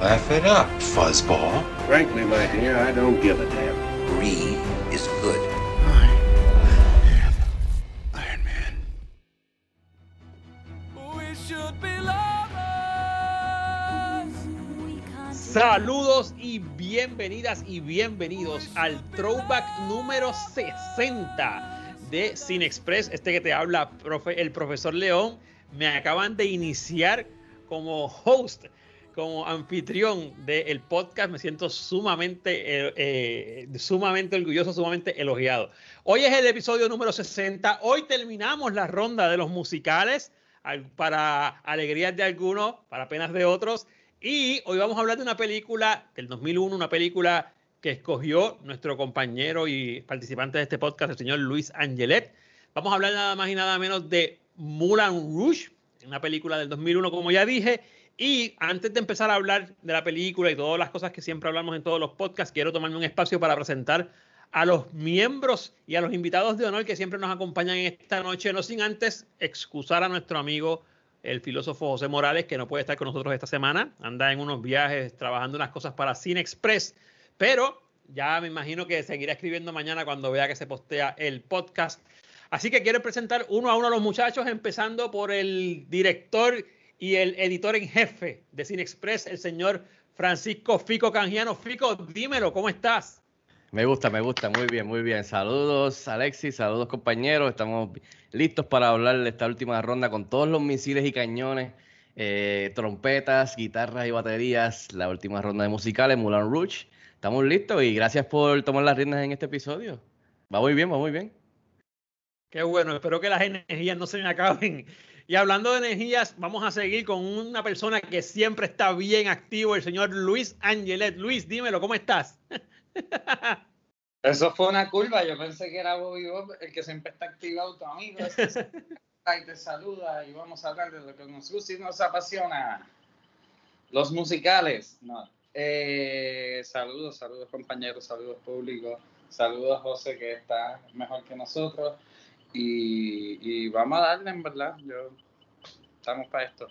Laugh it up, fuzzball. Frankly, my dear, I don't give a damn. Brie is good. Iron Man. Saludos y bienvenidas y bienvenidos al throwback número 60 de Cine Express. Este que te habla profe, el profesor León. Me acaban de iniciar como host, como anfitrión del podcast. Me siento sumamente, eh, eh, sumamente orgulloso, sumamente elogiado. Hoy es el episodio número 60. Hoy terminamos la ronda de los musicales al- para alegrías de algunos, para penas de otros. Y hoy vamos a hablar de una película del 2001, una película que escogió nuestro compañero y participante de este podcast, el señor Luis Angelet. Vamos a hablar nada más y nada menos de Moulin Rouge, una película del 2001, como ya dije. Y antes de empezar a hablar de la película y todas las cosas que siempre hablamos en todos los podcasts, quiero tomarme un espacio para presentar a los miembros y a los invitados de honor que siempre nos acompañan esta noche, no sin antes excusar a nuestro amigo el filósofo José Morales, que no puede estar con nosotros esta semana, anda en unos viajes trabajando unas cosas para Cine Express, pero ya me imagino que seguirá escribiendo mañana cuando vea que se postea el podcast. Así que quiero presentar uno a uno a los muchachos, empezando por el director y el editor en jefe de Cine Express, el señor Francisco Fico Canjiano. Fico, dímelo, ¿cómo estás? Me gusta, me gusta, muy bien, muy bien. Saludos Alexis, saludos compañeros. Estamos listos para hablar de esta última ronda con todos los misiles y cañones, eh, trompetas, guitarras y baterías. La última ronda de musicales, Moulin Rouge. Estamos listos y gracias por tomar las riendas en este episodio. Va muy bien, va muy bien. Qué bueno, espero que las energías no se me acaben. Y hablando de energías, vamos a seguir con una persona que siempre está bien activo, el señor Luis Angelet. Luis, dímelo, ¿cómo estás? Eso fue una curva, yo pensé que era Bobby Bob el que siempre está activado, tu amigo, este y te saluda y vamos a hablar de lo que nos gusta y nos apasiona. Los musicales. No. Eh, saludos, saludos compañeros, saludos público, saludos José que está mejor que nosotros y, vamos a darle en verdad, yo estamos para esto.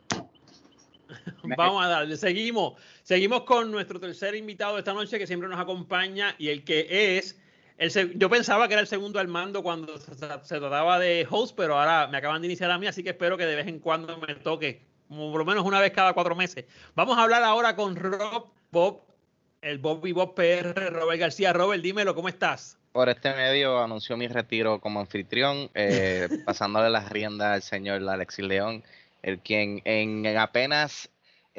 Vamos a darle, seguimos. Seguimos con nuestro tercer invitado de esta noche que siempre nos acompaña y el que es, el, yo pensaba que era el segundo al mando cuando se, trataba de host, pero ahora me acaban de iniciar a mí, así que espero que de vez en cuando me toque, por lo menos una vez cada cuatro meses. Vamos a hablar ahora con Rob Bob, el Bobby Bob PR, Robert García. Robert, dímelo, ¿cómo estás? Por este medio anunció mi retiro como anfitrión, eh, pasándole las riendas al señor Alexis León, el quien en, en apenas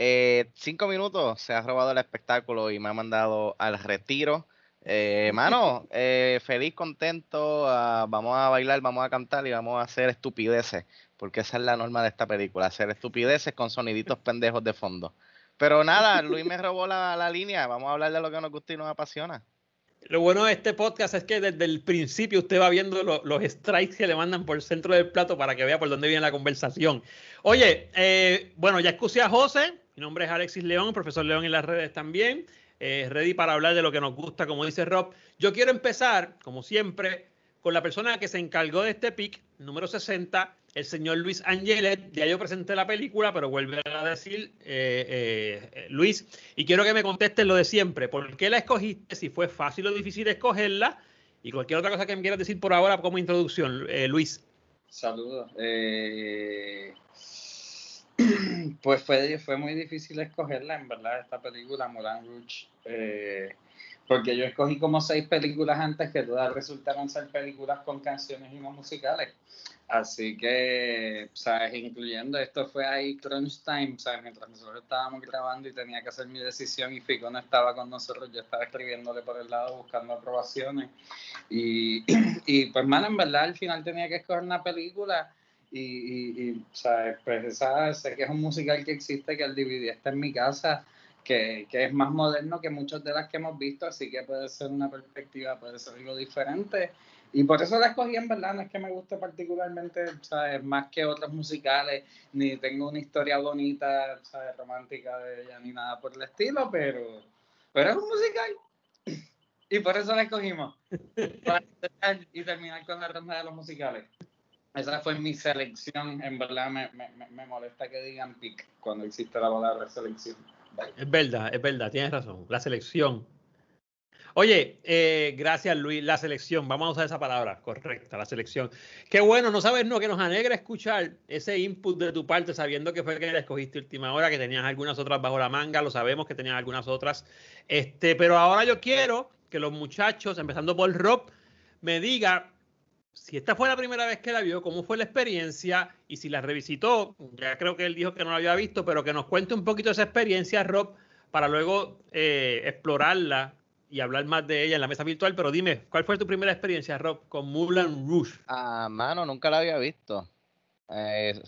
eh, cinco minutos se ha robado el espectáculo y me ha mandado al retiro. Eh, mano, eh, feliz, contento, ah, vamos a bailar, vamos a cantar y vamos a hacer estupideces, porque esa es la norma de esta película, hacer estupideces con soniditos pendejos de fondo. Pero nada, Luis me robó la, la línea, vamos a hablar de lo que nos gusta y nos apasiona. Lo bueno de este podcast es que desde el principio usted va viendo lo- los strikes que le mandan por el centro del plato para que vea por dónde viene la conversación. Oye, eh, bueno, ya excusé a José. Mi nombre es Alexis León, profesor León en las redes también. Eh, ready para hablar de lo que nos gusta, como dice Rob. Yo quiero empezar, como siempre, con la persona que se encargó de este pick, número 60, el señor Luis Angelet. Ya yo presenté la película, pero vuelve a decir eh, eh, eh, Luis. Y quiero que me contestes lo de siempre. ¿Por qué la escogiste? Si fue fácil o difícil escogerla. Y cualquier otra cosa que me quieras decir por ahora como introducción, eh, Luis. Saludos. Pues fue, fue muy difícil escogerla, en verdad, esta película, Moulin Rouge. porque yo escogí como seis películas antes que todas resultaron ser películas con canciones y no musicales. Así que, ¿sabes? Incluyendo esto fue ahí crunch time, ¿sabes? Mientras nosotros estábamos grabando y tenía que hacer mi decisión y Fico no estaba con nosotros, yo estaba escribiéndole por el lado buscando aprobaciones. Y, y pues, mano, en verdad al final tenía que escoger una película y, y, y, ¿sabes? Pues esa, sé que es un musical que existe, que el DVD está en mi casa que, que, es más moderno que muchas de las que hemos visto, así que puede ser una perspectiva, puede ser algo diferente. Y por eso la escogí en verdad, no es que me guste particularmente, ¿sabes? Más que otros musicales, ni tengo una historia bonita, ¿sabes? Romántica de ella, ni nada por el estilo, pero, pero es un musical. Y por eso la escogimos. Para y terminar con la ronda de los musicales. Esa fue mi selección. En verdad me, me, me molesta que digan pick cuando existe la palabra selección. Es verdad, es verdad, tienes razón. La selección. Oye, eh, gracias Luis, la selección, vamos a usar esa palabra correcta, la selección. Qué bueno, no sabes, no, que nos alegra escuchar ese input de tu parte, sabiendo que fue que la escogiste última hora, que tenías algunas otras bajo la manga, lo sabemos que tenías algunas otras. Este, pero ahora yo quiero que los muchachos, empezando por Rob, me diga si esta fue la primera vez que la vio, cómo fue la experiencia y si la revisitó, ya creo que él dijo que no la había visto, pero que nos cuente un poquito esa experiencia, Rob, para luego eh, explorarla y hablar más de ella en la mesa virtual. Pero dime, ¿cuál fue tu primera experiencia, Rob, con Moulin Rouge? Ah, mano, nunca la había visto. Eh,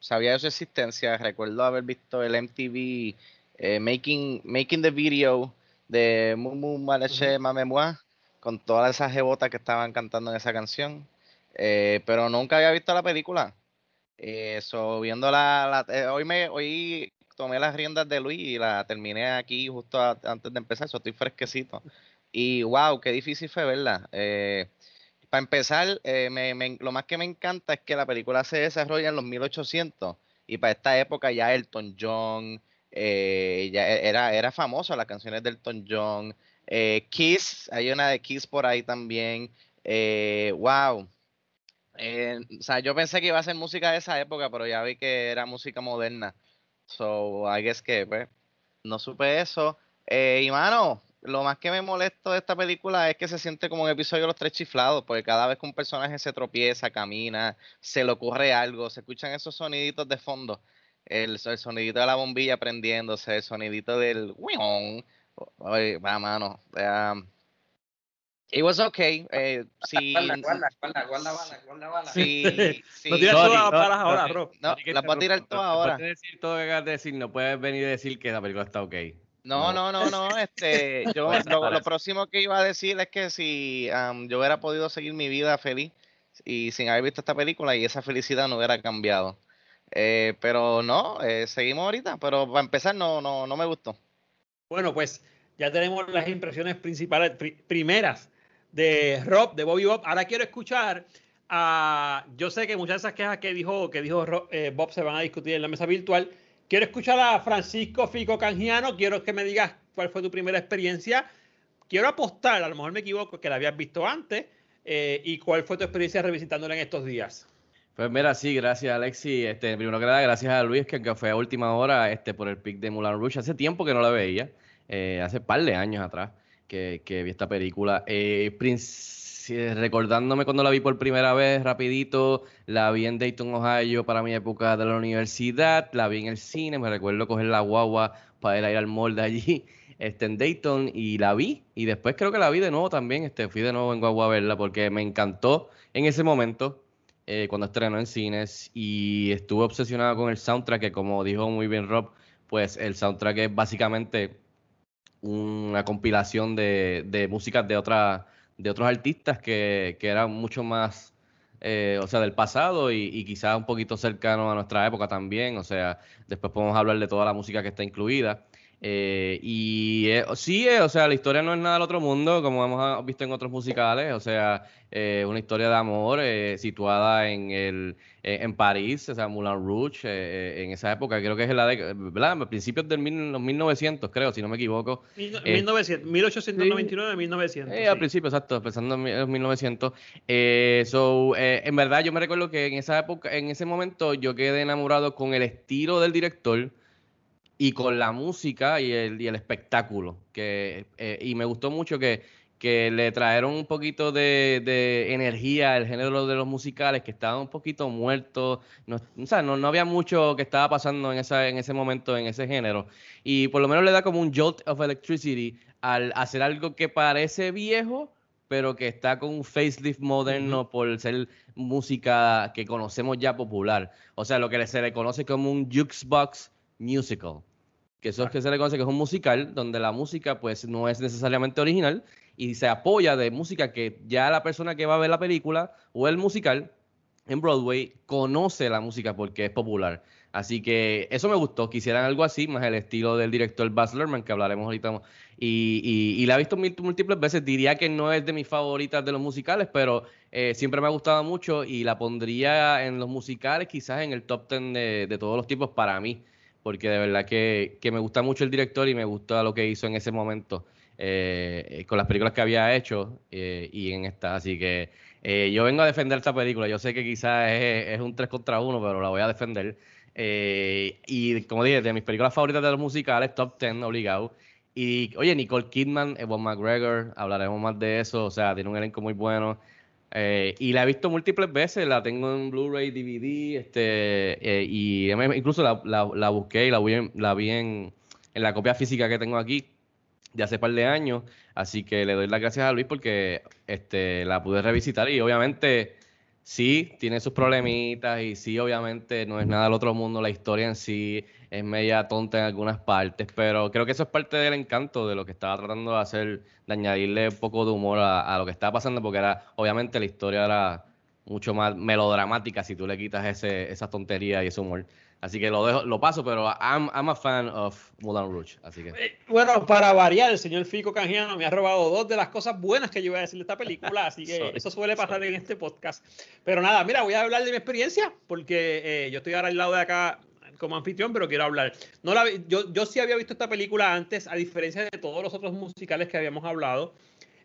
sabía de su existencia, recuerdo haber visto el MTV eh, making, making the Video de Mumu Maleche Mamemua con todas esas jebotas que estaban cantando en esa canción. Eh, pero nunca había visto la película. Eso, viendo la, eh, hoy me hoy tomé las riendas de Luis y la terminé aquí justo antes de empezar, eso estoy fresquecito. Y wow, qué difícil fue verla. Eh, para empezar, lo más que me encanta es que la película se desarrolla en los 1800 y para esta época ya Elton John, ya e, era, era famoso las canciones de Elton John, eh, Kiss, hay una de Kiss por ahí también. Eh, wow. Eh, o sea, yo pensé que iba a ser música de esa época, pero ya vi que era música moderna. So, I guess que, pues, no supe eso. y mano, lo más que me molesto de esta película es que se siente como un episodio de los tres chiflados, porque cada vez que un personaje se tropieza, camina, se le ocurre algo, se escuchan esos soniditos de fondo. El, el sonidito de la bombilla prendiéndose, el sonidito del va, mano. It was okay. Eh, sí, guarda, guarda, guarda, guarda, guarda, guarda. Sí, sí. No tiras todas las balas ahora, bro. No, las voy a tirar todas ahora. Puedes decir todo lo que acabas de decir, no puedes venir a decir que la película está ok. No, no, no, no, este, yo lo, lo, próximo que iba a decir es que si um, yo hubiera podido seguir mi vida feliz y sin haber visto esta película y esa felicidad no hubiera cambiado. Eh, pero no, eh, seguimos ahorita, pero para empezar no, no, no me gustó. Bueno, pues ya tenemos las impresiones principales, primeras de Rob, de Bobby Bob. Ahora quiero escuchar a. Yo sé que muchas de esas quejas que dijo, que dijo eh, Bob se van a discutir en la mesa virtual. Quiero escuchar a Francisco Fico Canjiano. Quiero que me digas cuál fue tu primera experiencia. Quiero apostar, a lo mejor me equivoco, que la habías visto antes. Eh, y cuál fue tu experiencia revisitándola en estos días. Pues mira, sí, gracias Alexi. Este, primero que nada, gracias a Luis, que, fue a última hora este, por el pick de Mulan Rouge. Hace tiempo que no la veía, eh, hace par de años atrás que, vi esta película. Eh, recordándome cuando la vi por primera vez, rapidito, la vi en Dayton, Ohio, para mi época de la universidad, la vi en el cine, me recuerdo coger la guagua para ir, ir al mall de allí, este, en Dayton, y la vi, y después creo que la vi de nuevo también, este, fui de nuevo en guagua a verla, porque me encantó en ese momento, eh, cuando estrenó en cines y estuve obsesionado con el soundtrack, que como dijo muy bien Rob, pues el soundtrack es básicamente una compilación de, de músicas de, otra, de otros artistas que, que eran mucho más, eh, o sea, del pasado y, y quizás un poquito cercano a nuestra época también, o sea, después podemos hablar de toda la música que está incluida. Eh, y eh, sí, eh, o sea, la historia no es nada del otro mundo, como hemos ah, visto en otros musicales, o sea, una historia de amor situada en el en París, o sea, Moulin Rouge, en esa época, creo que es la de, ¿verdad? A principios de los 1900, creo, si no me equivoco. 1900, 1899, 1900. Al principio, exacto, pensando en los 1900. so, en verdad, yo me recuerdo que en esa época, en ese momento, yo quedé enamorado con el estilo del director y con la música y el, y el espectáculo. Que, eh, y me gustó mucho que, que le trajeron un poquito de, de, energía al género de los musicales, que estaban un poquito muertos. No, o sea, no, no, había mucho que estaba pasando en, esa, en ese momento en ese género. Y por lo menos le da como un jolt of electricity al hacer algo que parece viejo, pero que está con un facelift moderno por ser música que conocemos ya popular. O sea, lo que se le conoce como un jukebox musical. que eso es que se le conoce que es un musical, donde la música pues no es necesariamente original y se apoya de música que ya la persona que va a ver la película o el musical en Broadway conoce la música porque es popular. Así que eso me gustó, quisieran algo así, más el estilo del director Baz Luhrmann, que hablaremos ahorita. Y, y, la he visto múltiples veces, diría que no es de mis favoritas de los musicales, pero eh, siempre me ha gustado mucho y la pondría en los musicales, quizás en el top ten de, de todos los tipos para mí, porque de verdad que, que, me gusta mucho el director y me gusta lo que hizo en ese momento eh, con las películas que había hecho eh, y en esta. Así que yo vengo a defender esta película. Yo sé que quizás es, es un 3 contra 1, pero la voy a defender. Eh, y como dije, de mis películas favoritas de los musicales, top 10 obligado. Y oye, Nicole Kidman, Evan McGregor, hablaremos más de eso. O sea, tiene un elenco muy bueno. Eh, y la he visto múltiples veces, la tengo en Blu-ray, DVD, este, eh, y incluso la, la, busqué y la vi, en, la vi en, en, la copia física que tengo aquí de hace par de años. Así que le doy las gracias a Luis porque este, la pude revisitar y obviamente sí tiene sus problemitas y sí, obviamente no es nada del otro mundo, la historia en sí es media tonta en algunas partes, pero creo que eso es parte del encanto de lo que estaba tratando de hacer, de añadirle un poco de humor a, lo que estaba pasando, porque era, obviamente la historia era mucho más melodramática si tú le quitas ese, esa tontería y ese humor. Así que lo dejo, lo paso, pero I'm, I'm a fan of Moulin Rouge. Así que. Eh, bueno, para variar, el señor Fico Canjiano me ha robado dos de las cosas buenas que yo iba a decir de esta película, así que eso suele pasar en este podcast. Pero nada, mira, voy a hablar de mi experiencia, porque eh, yo estoy ahora al lado de acá como anfitrión, pero quiero hablar. No la, yo, yo sí había visto esta película antes, a diferencia de todos los otros musicales que habíamos hablado.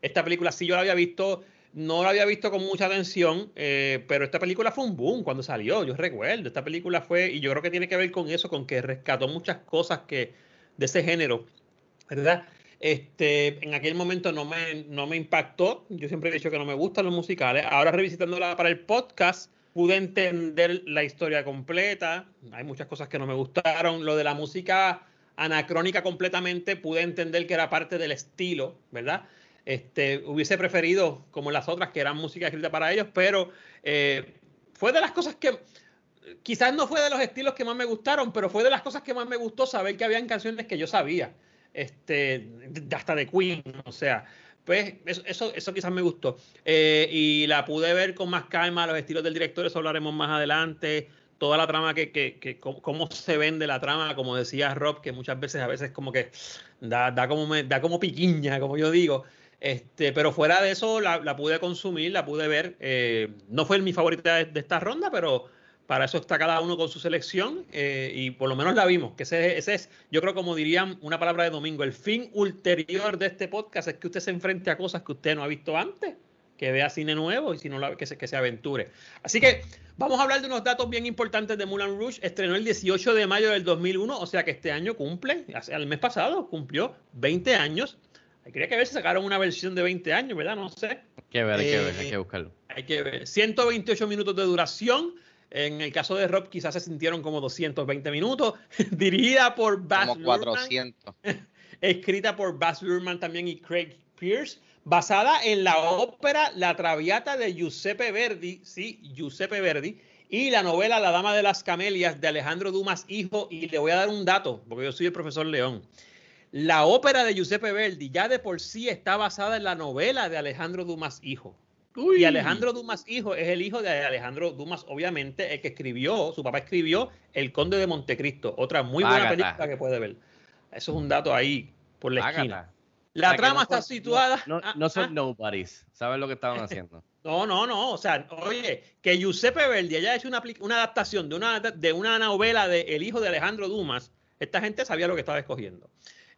Esta película sí yo la había visto no la había visto con mucha atención, eh, pero esta película fue un boom cuando salió, yo recuerdo. Esta película fue, y yo creo que tiene que ver con eso, con que rescató muchas cosas que de ese género, ¿verdad? Este, en aquel momento no me, no me impactó. Yo siempre he dicho que no me gustan los musicales. Ahora revisitándola para el podcast, pude entender la historia completa. Hay muchas cosas que no me gustaron. Lo de la música anacrónica completamente, pude entender que era parte del estilo, ¿verdad? Este, hubiese preferido, como las otras, que eran música escrita para ellos, pero eh, fue de las cosas que quizás no fue de los estilos que más me gustaron, pero fue de las cosas que más me gustó saber que habían canciones que yo sabía, este, hasta de Queen, o sea, pues eso, eso, quizás me gustó. Eh, y la pude ver con más calma, los estilos del director, eso hablaremos más adelante, toda la trama, que, que, que cómo se vende la trama, como decía Rob, que muchas veces a veces como que da, da, como, da como piquiña, como yo digo. Este, pero fuera de eso, la, pude consumir, la pude ver. Eh, no fue mi favorita de, esta ronda, pero para eso está cada uno con su selección eh, y por lo menos la vimos. Que ese, es, yo creo, como dirían una palabra de domingo, el fin ulterior de este podcast es que usted se enfrente a cosas que usted no ha visto antes, que vea cine nuevo y si no, que, se, que se aventure. Así que vamos a hablar de unos datos bien importantes de Moulin Rouge. Estrenó el 18 de mayo del 2001, o sea que este año cumple, el mes pasado cumplió 20 años Quería que ver si sacaron una versión de 20 años, ¿verdad? No sé. Hay que ver, hay que ver, hay que eh, buscarlo. Hay que ver. 128 minutos de duración. En el caso de Rob, quizás se sintieron como 220 minutos. Dirigida por Baz Como 400. Escrita por Baz Luhrmann también y Craig Pierce. Basada en la ópera La Traviata de Giuseppe Verdi. Sí, Giuseppe Verdi. Y la novela La Dama de las Camelias de Alejandro Dumas Hijo. Y le voy a dar un dato, porque yo soy el profesor León. La ópera de Giuseppe Verdi ya de por sí está basada en la novela de Alejandro Dumas Hijo. Y Alejandro Dumas Hijo es el hijo de Alejandro Dumas, obviamente, el que escribió, su papá escribió El Conde de Montecristo, otra muy buena película que puede ver. Eso es un dato ahí por la esquina. La trama está situada. No, no, son ah. nobodies. ¿Saben lo que estaban haciendo? No, no, no. O sea, oye, que Giuseppe Verdi haya hecho una, una adaptación de una, de una novela de El hijo de Alejandro Dumas, esta gente sabía lo que estaba escogiendo.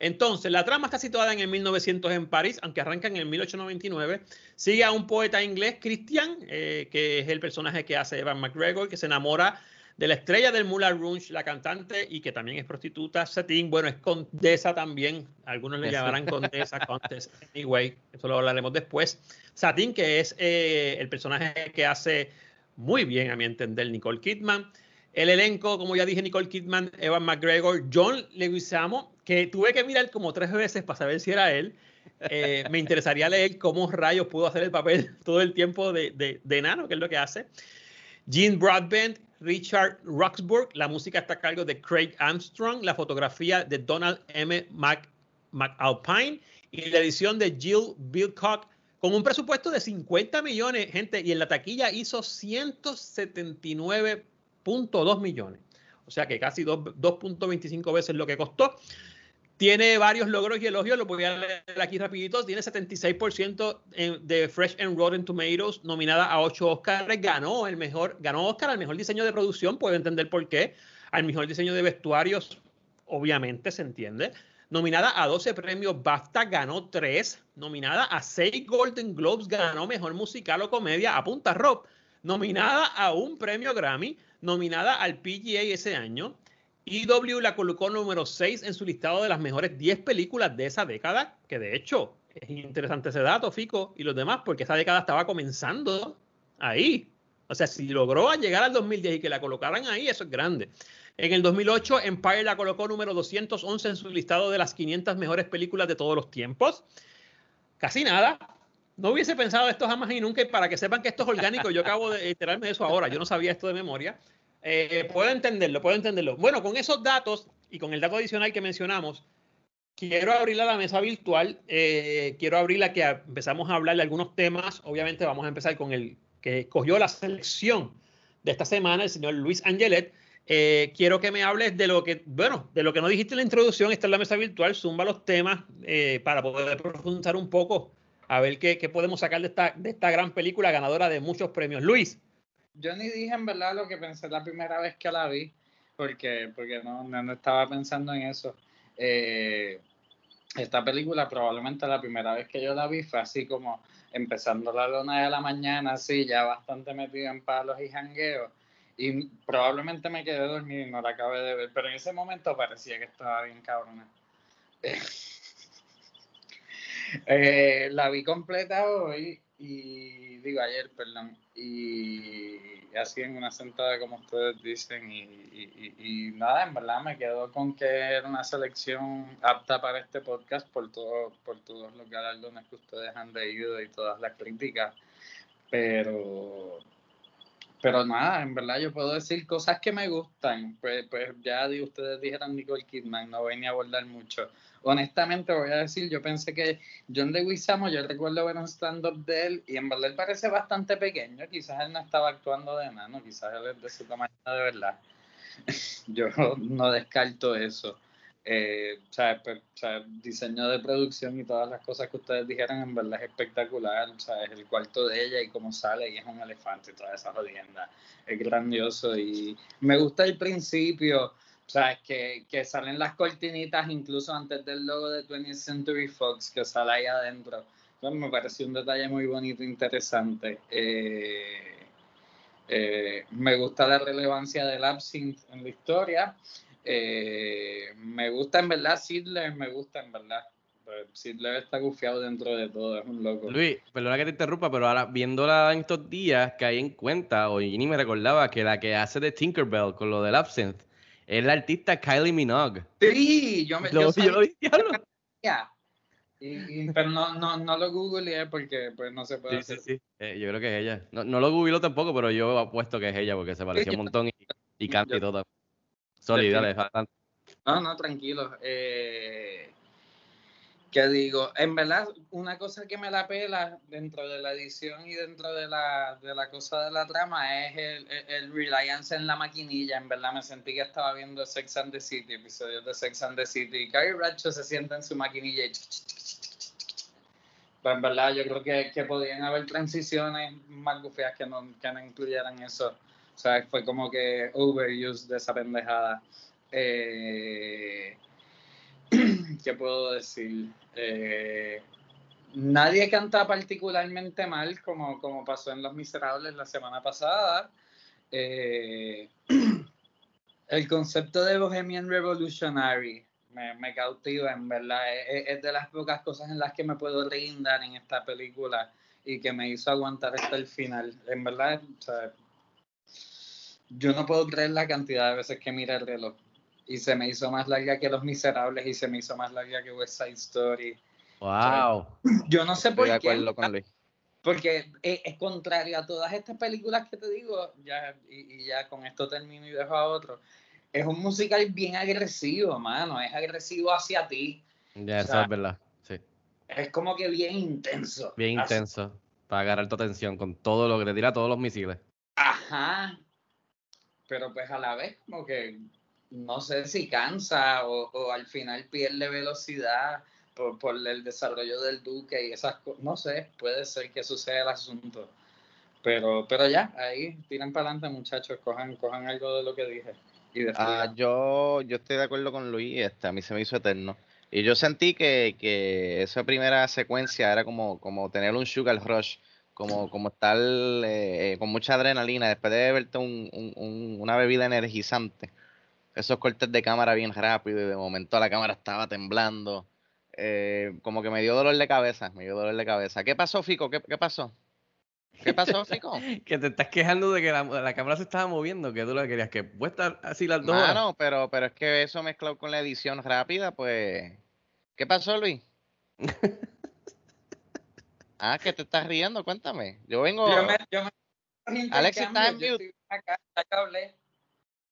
Entonces, la trama está situada en el 1900 en París, aunque arranca en el 1899. Sigue a un poeta inglés, Christian, eh, que es el personaje que hace Evan McGregor, que se enamora de la estrella del Moulin Rouge, la cantante, y que también es prostituta, Satine. Bueno, es condesa también. Algunos le llamarán condesa, contesa. Anyway, eso lo hablaremos después. Satine, que es eh, el personaje que hace muy bien, a mi entender, Nicole Kidman. El elenco, como ya dije, Nicole Kidman, Evan McGregor, John Leguizamo, que tuve que mirar como tres veces para saber si era él. Eh, me interesaría leer cómo rayos pudo hacer el papel todo el tiempo de, de, de enano, que es lo que hace. Gene Broadbent, Richard Roxburgh, la música está a cargo de Craig Armstrong, la fotografía de Donald M. Mc, McAlpine y la edición de Jill Bilcock con un presupuesto de 50 millones, gente, y en la taquilla hizo 179.2 millones. O sea que casi 2.25 veces lo que costó. Tiene varios logros y elogios, lo voy a leer aquí rapidito. Tiene 76% de Fresh and Rotten Tomatoes, nominada a 8 Oscars. Ganó el mejor, ganó Oscar al mejor diseño de producción, puedo entender por qué. Al mejor diseño de vestuarios, obviamente se entiende. Nominada a 12 premios BAFTA, ganó 3. Nominada a 6 Golden Globes, ganó mejor musical o comedia a punta rock. Nominada a un premio Grammy, nominada al PGA ese año EW la colocó número 6 en su listado de las mejores 10 películas de esa década, que de hecho es interesante ese dato, Fico, y los demás, porque esa década estaba comenzando ahí. O sea, si logró llegar al 2010 y que la colocaran ahí, eso es grande. En el 2008, Empire la colocó número 211 en su listado de las 500 mejores películas de todos los tiempos. Casi nada. No hubiese pensado esto jamás y nunca. Y para que sepan que esto es orgánico, yo acabo de enterarme de eso ahora. Yo no sabía esto de memoria. Eh, puedo entenderlo, puedo entenderlo. Bueno, con esos datos y con el dato adicional que mencionamos, quiero abrir a la mesa virtual. Eh, quiero abrirla que empezamos a hablar de algunos temas. Obviamente vamos a empezar con el que escogió la selección de esta semana, el señor Luis Angelet. Eh, quiero que me hables de lo que, bueno, de lo que no dijiste en la introducción, está en la mesa virtual, zumba los temas para poder profundizar un poco, a ver qué, qué podemos sacar de esta, de esta gran película ganadora de muchos premios. Luis, yo ni dije en verdad lo que pensé la primera vez que la vi, porque, porque no, no, estaba pensando en eso. Eh, esta película probablemente la primera vez que yo la vi fue así como empezando la luna de la mañana, así ya bastante metido en palos y jangueos. Y probablemente me quedé dormido y no la acabé de ver, pero en ese momento parecía que estaba bien cabrona. Eh, la vi completa hoy y digo ayer, perdón, y así en una sentada como ustedes dicen y, nada, en verdad me quedo con que era una selección apta para este podcast por, todo, por todos los galardones que ustedes han leído y todas las críticas, pero pero nada, en verdad yo puedo decir cosas que me gustan. Pues, pues ya ustedes dijeron Nicole Kidman, no venía a abordar mucho. Honestamente voy a decir, yo pensé que John Leguizamo, yo recuerdo ver un stand-up de él y en verdad él parece bastante pequeño. Quizás él no estaba actuando de nano, quizás él es de su tamaño de verdad. yo no descarto eso eh, o, sea, diseño de producción y todas las cosas que ustedes dijeron en verdad es espectacular, o sea, es el cuarto de ella y cómo sale y es un elefante y toda esa jodienda, es grandioso y me gusta el principio, o sea, que, que salen las cortinitas incluso antes del logo de 20th Century Fox que sale ahí adentro, entonces me pareció un detalle muy bonito, interesante. Eh, eh, me gusta la relevancia del absinthe en la historia. Eh, me gusta en verdad Sidler, me gusta en verdad. Pues, Sidler está gufiado dentro de todo, es un loco. Luis, perdona que te interrumpa, pero ahora viéndola en estos días caí en cuenta, o ni me recordaba, que la que hace de Tinkerbell con lo del Absinthe es la artista Kylie Minogue. Sí, yo me lo, yo, pero no, no, no lo googleé porque pues no se puede hacer. Sí, sí. Eh, yo creo que es ella. No, no lo googleo tampoco, pero yo apuesto que es ella porque se parecía un montón y, y canta y todo. Sorry, dale, No, no, tranquilo. Eh, ¿Qué digo? En verdad, una cosa que me la pela dentro de la edición y dentro de la, de la cosa de la trama es el, el, reliance en la maquinilla. En verdad, me sentí que estaba viendo Sex and the City, episodios de Sex and the City. Y Carrie Bradshaw se sienta en su maquinilla y. Pues en verdad, yo creo que, que podían haber transiciones más gufias que no, que no incluyeran eso. O sea, fue como que overuse de esa pendejada. Eh, ¿Qué puedo decir? Eh, nadie canta particularmente mal, como, como pasó en Los Miserables la semana pasada. Eh, el concepto de Bohemian Revolutionary me, me cautiva, en verdad. Es, es, de las pocas cosas en las que me puedo rindar en esta película y que me hizo aguantar hasta el final. En verdad, o sea, yo no puedo creer la cantidad de veces que miré el reloj. Y se me hizo más larga que Los Miserables y se me hizo más larga que West Side Story. Wow. yo no sé por qué. Porque es, es contrario a todas estas películas que te digo, ya, y, y ya con esto termino y dejo a otro. Es un musical bien agresivo, mano. Es agresivo hacia ti. Ya, O eso sea, es verdad. Sí. Es como que bien intenso. Bien Así- intenso. Para agarrar tu atención con todo lo que te tira todos los misiles. Ajá. Pero pues a la vez como que no sé si cansa o, o al final pierde velocidad por, por el desarrollo del duque y esas cosas. No sé, puede ser que suceda el asunto. Pero, pero ya, ahí tiran para adelante muchachos, cojan, cojan algo de lo que dije. Y Ah, yo, yo estoy de acuerdo con Luis, este, a mí se me hizo eterno. Y yo sentí que, que esa primera secuencia era como, como tener un sugar rush, como, como estar eh, con mucha adrenalina después de beberte un, un- un- una bebida energizante. Esos cortes de cámara bien rápido y de momento la cámara estaba temblando. Eh, como que me dio dolor de cabeza, me dio dolor de cabeza. ¿Qué pasó, Fico? ¿Qué, qué pasó? ¿Qué pasó, Fico? Que te estás quejando de que la, la cámara se estaba moviendo, que tú que querías que puede estar así las dos horas. Mano, pero, pero es que eso mezclado con la edición rápida, pues. ¿Qué pasó, Luis? ah, que te estás riendo, cuéntame. Yo vengo. Yo me, yo me- Alex, ¿estás en mute? acá, ya que hablé.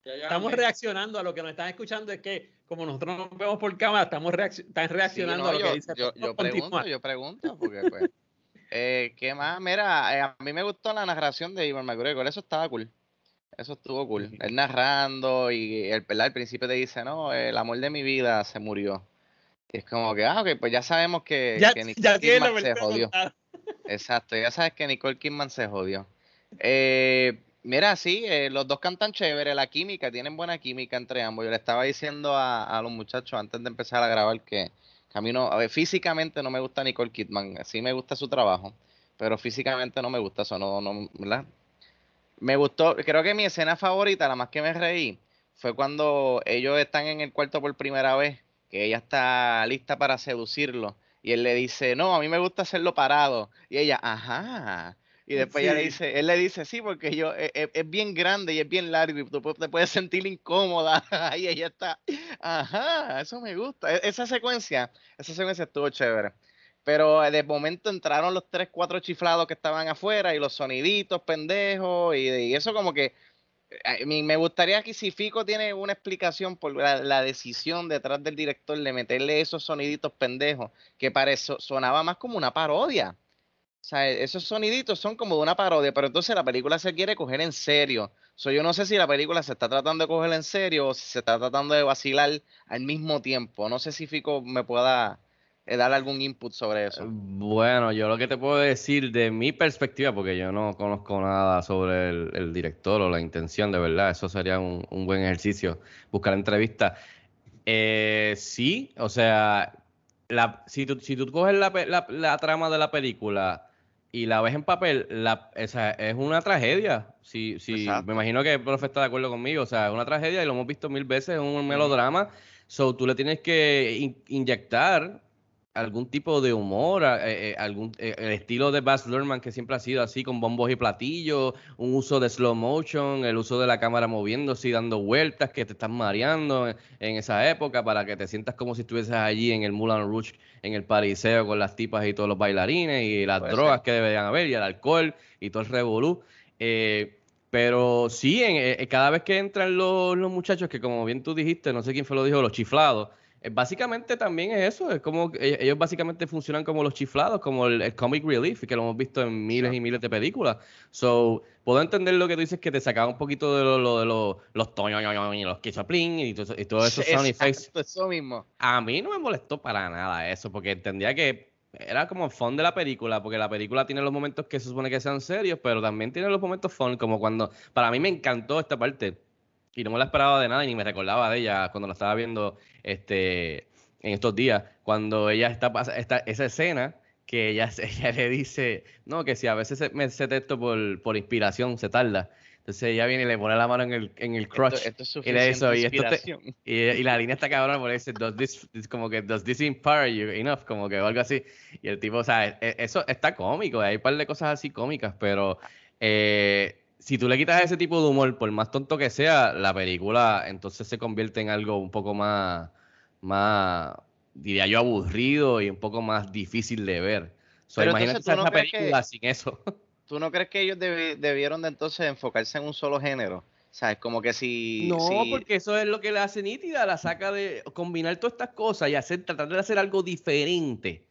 Ya yo Estamos hablé. reaccionando a lo que nos están escuchando. Es que, como nosotros nos vemos por cámara, estamos reacc- están Sí, reaccionando no, a lo yo, que dice. yo, yo pregunto, yo pregunto, porque pues. eh, ¿Qué más? Mira, eh, a mí me gustó la narración de Ivan McGregor, eso estaba cool. Eso estuvo cool. Él narrando y el, ¿verdad? al principio te dice, no, el amor de mi vida se murió. Y es como que, ah, ok, pues ya sabemos que, Ya, que Nicole ya tiene Kidman se versión jodió. contada. Exacto, ya sabes que Nicole Kidman se jodió. Eh, mira, sí, eh, los dos cantan chévere, la química, tienen buena química entre ambos. Yo le estaba diciendo a, a los muchachos antes de empezar a grabar que, que a mí no, a ver, físicamente no me gusta Nicole Kidman, sí me gusta su trabajo, pero físicamente no me gusta eso, no, no, ¿verdad? Me gustó, creo que mi escena favorita, la más que me reí, fue cuando ellos están en el cuarto por primera vez, que ella está lista para seducirlo. Y él le dice, no, a mí me gusta hacerlo parado. Y ella, ajá. Y después ella le dice, él le dice, sí, porque yo es, es- es bien grande y es bien largo y tú te puedes sentir incómoda. y ella está, ajá, eso me gusta. E- Esa secuencia, esa secuencia estuvo chévere. Pero eh, de momento entraron los tres, cuatro chiflados que estaban afuera y los soniditos pendejos y, y eso como que me gustaría que si Fico tiene una explicación por la, decisión detrás del director de meterle esos soniditos pendejos, que parece, sonaba más como una parodia. O sea, esos soniditos son como de una parodia, pero entonces la película se quiere coger en serio. So, yo no sé si la película se está tratando de coger en serio o si se está tratando de vacilar al mismo tiempo. No sé si Fico me pueda dar algún input sobre eso. Bueno, yo lo que te puedo decir de mi perspectiva, porque yo no conozco nada sobre el, el director o la intención, de verdad, eso sería un, un buen ejercicio, buscar entrevistas. Eh, sí, o sea, la, si, tú, si tú coges la, pe- la- la trama de la película y la ves en papel, la, esa, es una tragedia. Sí, Exacto. me imagino que el profe está de acuerdo conmigo, o sea, es una tragedia y lo hemos visto mil veces, es un melodrama. So, tú le tienes que in- inyectar algún tipo de humor, eh, eh, algún eh, el estilo de Baz Luhrmann que siempre ha sido así con bombos y platillos, un uso de slow motion, el uso de la cámara moviéndose y dando vueltas que te están mareando en, en esa época para que te sientas como si estuvieses allí en el Moulin Rouge, en el pariseo con las tipas y todos los bailarines y las Puede drogas ser. que deberían haber y el alcohol y todo el revolú. Pero sí, en- cada vez que entran los, los muchachos, que como bien tú dijiste, no sé quién fue lo dijo, los chiflados, básicamente también es eso, es como que ellos básicamente funcionan como los chiflados, como el, el comic relief, que lo hemos visto en miles y miles de películas. So, puedo entender lo que tú dices, que te sacaba un poquito de lo, lo de los los toño, y los quichaplin y todo, y todo esos sound effects. Exacto, eso mismo. A mí no me molestó para nada eso, porque entendía que era como fun de la película, porque la película tiene los momentos que se supone que sean serios, pero también tiene los momentos fun, como cuando, para mí me encantó esta parte, y no me la esperaba de nada, y ni me recordaba de ella cuando la estaba viendo este, en estos días, cuando ella está, esta, esa escena que ella, ella le dice, no, que si a veces se- me sé texto por, por inspiración, se tarda. Entonces ella viene y le pone la mano en el, en el crotch. Esto, esto es y le dice, y esto te- y, y la línea está cabrona porque dice, does this, como que, does this inspire you enough? Como que o algo así. Y el tipo, o sea, e- e- eso está cómico, hay un par de cosas así cómicas, pero eh, si tú le quitas ese tipo de humor, por más tonto que sea, la película entonces se convierte en algo un poco más, más, diría yo, aburrido y un poco más difícil de ver. So, Pero imagínate entonces, ¿tú no película que- sin eso. ¿Tú no crees que ellos debi- debieron de entonces enfocarse en un solo género? ¿Sabes? Como que si... No, si- porque eso es lo que la hace nítida, la saca de combinar todas estas cosas y hacer, tratar de hacer algo diferente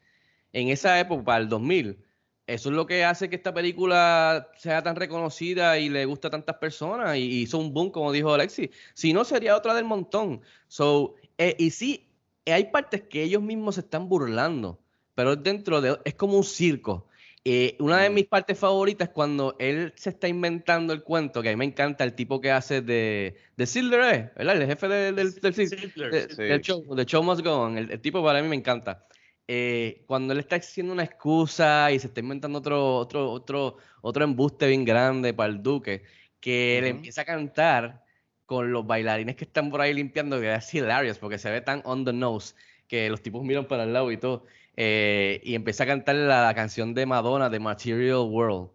en esa época, para el 2000. Eso es lo que hace que esta película sea tan reconocida y le gusta a tantas personas y hizo un boom, como dijo Alexi. Si no, sería otra del montón. So, eh, y sí, hay partes que ellos mismos se están burlando, pero dentro de, es como un circo. Eh, una de mis partes favoritas es cuando él se está inventando el cuento, que a mí me encanta el tipo que hace de, de Silver, ¿eh? ¿verdad? El jefe de- del, del, Sizzler, de- sí. del show, del show must go on. El, el tipo para mí me encanta. Eh, cuando él está haciendo una excusa y se está inventando otro, otro, otro, otro embuste bien grande para el duque, que él Ujú. empieza a cantar con los bailarines que están por ahí limpiando, que es hilarious, porque se ve tan on the nose, que los tipos miran para el lado y todo. eh, y empieza a cantar la, la canción de Madonna, de Material World.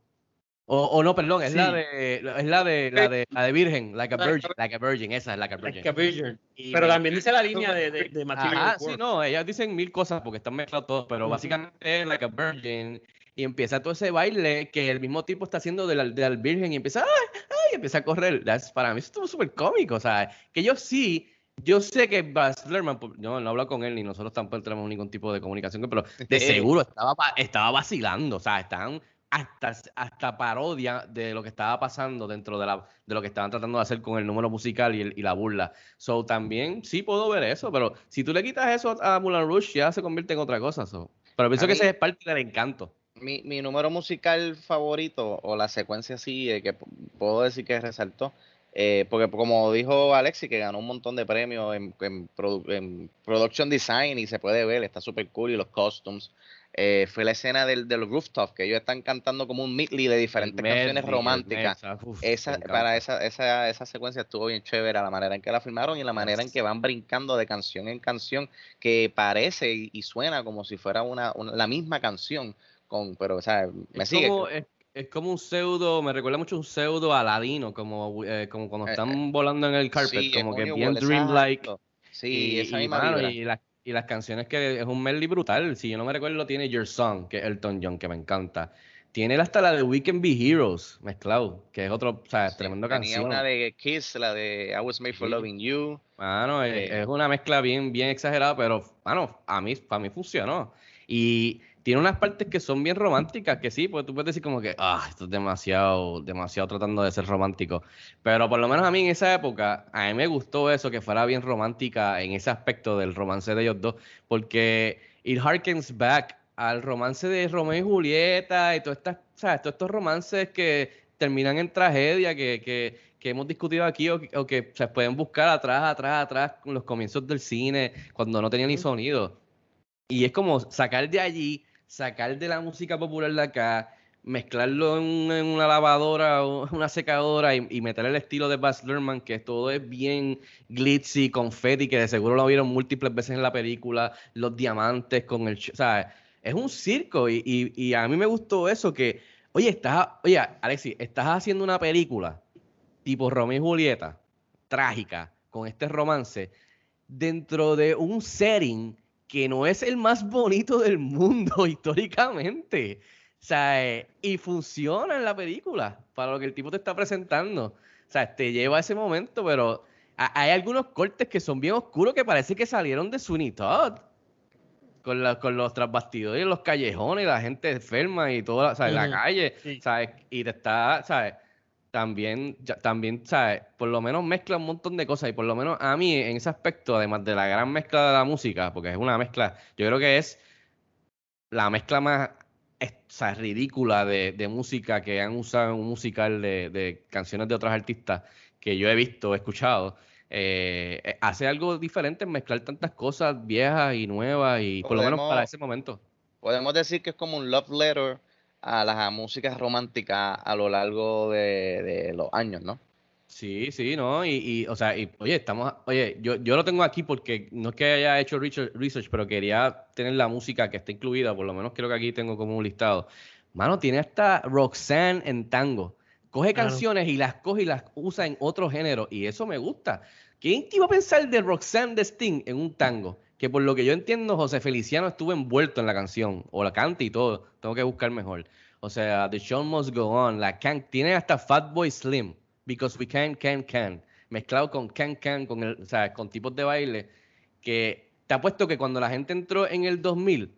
O, o no, perdón, es la Sí. de es la de la de la de Virgen, like a virgin, like a virgin, esa es like a virgin. Like a Virgin. Pero me también dice la línea de, de, de Material Ajá, sí, no, ellas dicen mil cosas porque están mezclados todos, pero básicamente es like a virgin y empieza todo ese baile que el mismo tipo está haciendo de la, de la virgen y empieza, ¡ay! ¡ay! empieza a correr. That's- para mí eso estuvo súper cómico, o sea, que yo sí, yo sé que Baz Luhrmann, por- yo no hablo con él ni nosotros tampoco tenemos ningún tipo de comunicación, pero de seguro estaba, estaba vacilando, o sea, estaban hasta, hasta parodia de lo que estaba pasando dentro de, la, de lo que estaban tratando de hacer con el número musical y, el- y la burla. So, también sí puedo ver eso, pero si tú le quitas eso a Mulan Rush, ya se convierte en otra cosa. so. Pero pienso A que mí- ese es parte del encanto. mi, mi número musical favorito o la secuencia así eh, que puedo decir que resaltó, eh, porque como dijo Alexi que ganó un montón de premios en, en, produ- en production design y se puede ver, está súper cool y los costumes, eh, fue la escena del, del rooftop, que ellos están cantando como un medley de diferentes canciones medley, el románticas. uf, Esa, para esa, esa, esa secuencia estuvo bien chévere, la manera en que la filmaron y la manera en que van brincando de canción en canción, que parece y, y suena como si fuera una, una- la misma canción, con, pero, o sea, me Es sigue. como, es, es como un pseudo, me recuerda mucho un pseudo aladino, como, eh, como cuando Eh, están volando en el carpet, Sí, como que bien dreamlike. Sí, y, esa y, misma mano, y las- y las canciones que es un medley brutal. Si yo no me recuerdo, tiene Your Song, que es Elton John, que me encanta. Tiene hasta la de We Can Be Heroes, mezclado, que es otro, o sea, Sí, tremenda tenía canción. una de Kiss, la de I Was Made for Sí. Loving You. Mano, es, Eh. es una mezcla bien, bien exagerada, pero, mano, a mí, para mí funcionó. Y tiene unas partes que son bien románticas, que sí, pues tú puedes decir como que, ah, esto es demasiado, demasiado tratando de ser romántico. Pero por lo menos a mí en esa época, a mí me gustó eso, que fuera bien romántica en ese aspecto del romance de ellos dos, porque it harkens back al romance de Romeo y Julieta y todas estas, ¿sabes? Todos estos romances que terminan en tragedia, que, que, que hemos discutido aquí o, o que se pueden buscar atrás, atrás, atrás, con los comienzos del cine, cuando no tenía ni sonido. Y es como sacar de allí, sacar de la música popular de acá, mezclarlo en, un- en una lavadora o una secadora y, y meter el estilo de Baz Luhrmann, que todo es bien glitzy, confetti, que de seguro lo vieron múltiples veces en la película, los diamantes con el... O sea, es un circo y a mí me gustó eso que, oye, estás, oye, Alexi, estás haciendo una película tipo Romeo y Julieta, trágica, con este romance, dentro de un setting que no es el más bonito del mundo históricamente. O sea, eh, y funciona en la película para lo que el tipo te está presentando. O sea, te lleva a ese momento, pero ha- hay algunos cortes que son bien oscuros que parece que salieron de Sweeney Todd. Con, la- con los trasbastidores, los callejones, la gente enferma y toda la, ¿sabes? la Ujú, calle, sí. ¿sabes? Y te está, ¿sabes? También, ya- también, ¿sabes? Por lo menos mezcla un montón de cosas y por lo menos a mí en ese aspecto, además de la gran mezcla de la música, porque es una mezcla, yo creo que es la mezcla más es- sea, ridícula de, de música que han usado en un musical de, de canciones de otros artistas que yo he visto, he escuchado. Eh, eh, hace algo diferente en mezclar tantas cosas viejas y nuevas y por lo menos para ese momento. Podemos decir que es como un love letter a las músicas románticas a lo largo de, de los años, ¿no? Sí, sí, ¿no? Y, y, o sea, y, oye, estamos, oye, yo, yo lo tengo aquí porque no es que haya hecho research, research, pero quería tener la música que está incluida, por lo menos creo que aquí tengo como un listado. Mano, tiene hasta Roxanne en tango. Coge Claro. canciones y las coge y las usa en otro género, y eso me gusta. ¿Quién te iba a pensar de Roxanne de Sting en un tango? Que por lo que yo entiendo, José Feliciano estuvo envuelto en la canción, o la canta y todo, tengo que buscar mejor. O sea, The Show Must Go On, la can, tiene hasta Fatboy Slim, Because We Can, Can, Can, mezclado con Can, Can, con, el, o sea, con tipos de baile, que te apuesto que cuando la gente entró en el 2000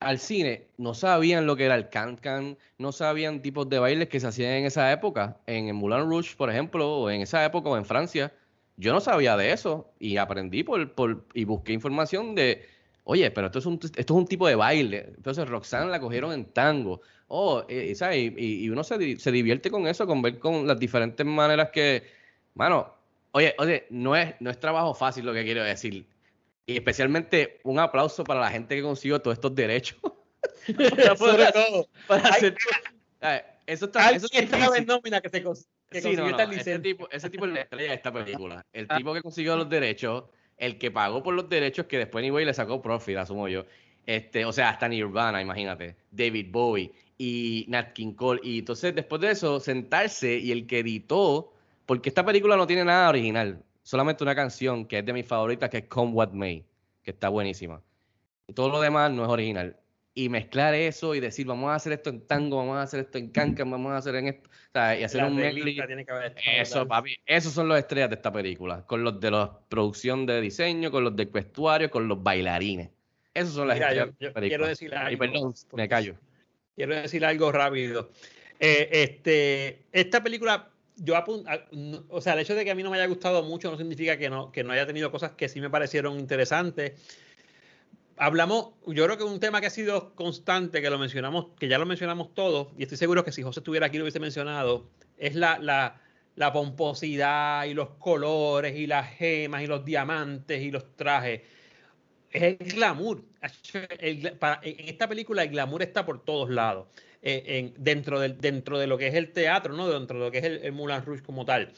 al cine, no sabían lo que era el Can, Can, no sabían tipos de bailes que se hacían en esa época, en, Moulin Rouge, por ejemplo, o en esa época, o en Francia. Yo no sabía de eso y aprendí por, por y busqué información de, oye, pero esto es, un, esto es un tipo de baile. Entonces Roxanne la cogieron en tango. Oh, eh, ¿sabes? Y, y, uno se, se, divierte con eso, con ver con las diferentes maneras que, mano, oye, oye, no es, no es trabajo fácil lo que quiero decir. Y especialmente un aplauso para la gente que consiguió todos estos derechos. Sobre todo. Para hacer, eso está, eso está la nómina que se. Que sí, no, no, ese, tipo, ese tipo es la estrella de esta película. El tipo que consiguió los derechos, el que pagó por los derechos, que después Anyway le sacó profit, asumo yo. Este, o sea, hasta Nirvana, imagínate. David Bowie y Nat King Cole. Y entonces, después de eso, sentarse y el que editó, porque esta película no tiene nada original, solamente una canción que es de mis favoritas, que es Come What May, que está buenísima. Todo lo demás no es original y mezclar eso y decir, vamos a hacer esto en tango, vamos a hacer esto en cancan, vamos a hacer en esto, o sea, y hacer La un medley. tiene que haber Eso, estado, papi, esos son los estrellas de esta película, con los de la producción de diseño, con los de vestuario, con los bailarines. Esos son las Mira, estrellas yo- de yo esta película. quiero decir Y algo, perdón, me callo. quiero decir algo rápido. Eh, este, esta película, yo apun- a- no- o sea, el hecho de que a mí no me haya gustado mucho no significa que no, que no haya tenido cosas que sí me parecieron interesantes. Hablamos, yo creo que un tema que ha sido constante, que lo mencionamos, que ya lo mencionamos todos, y estoy seguro que si José estuviera aquí lo hubiese mencionado, es la, la, pomposidad y los colores y las gemas y los diamantes y los trajes es el glamour. El en esta película el glamour está por todos lados. eh, en- dentro, del, dentro de lo que es el teatro, ¿no? Dentro de lo que es el, el Moulin Rouge como tal.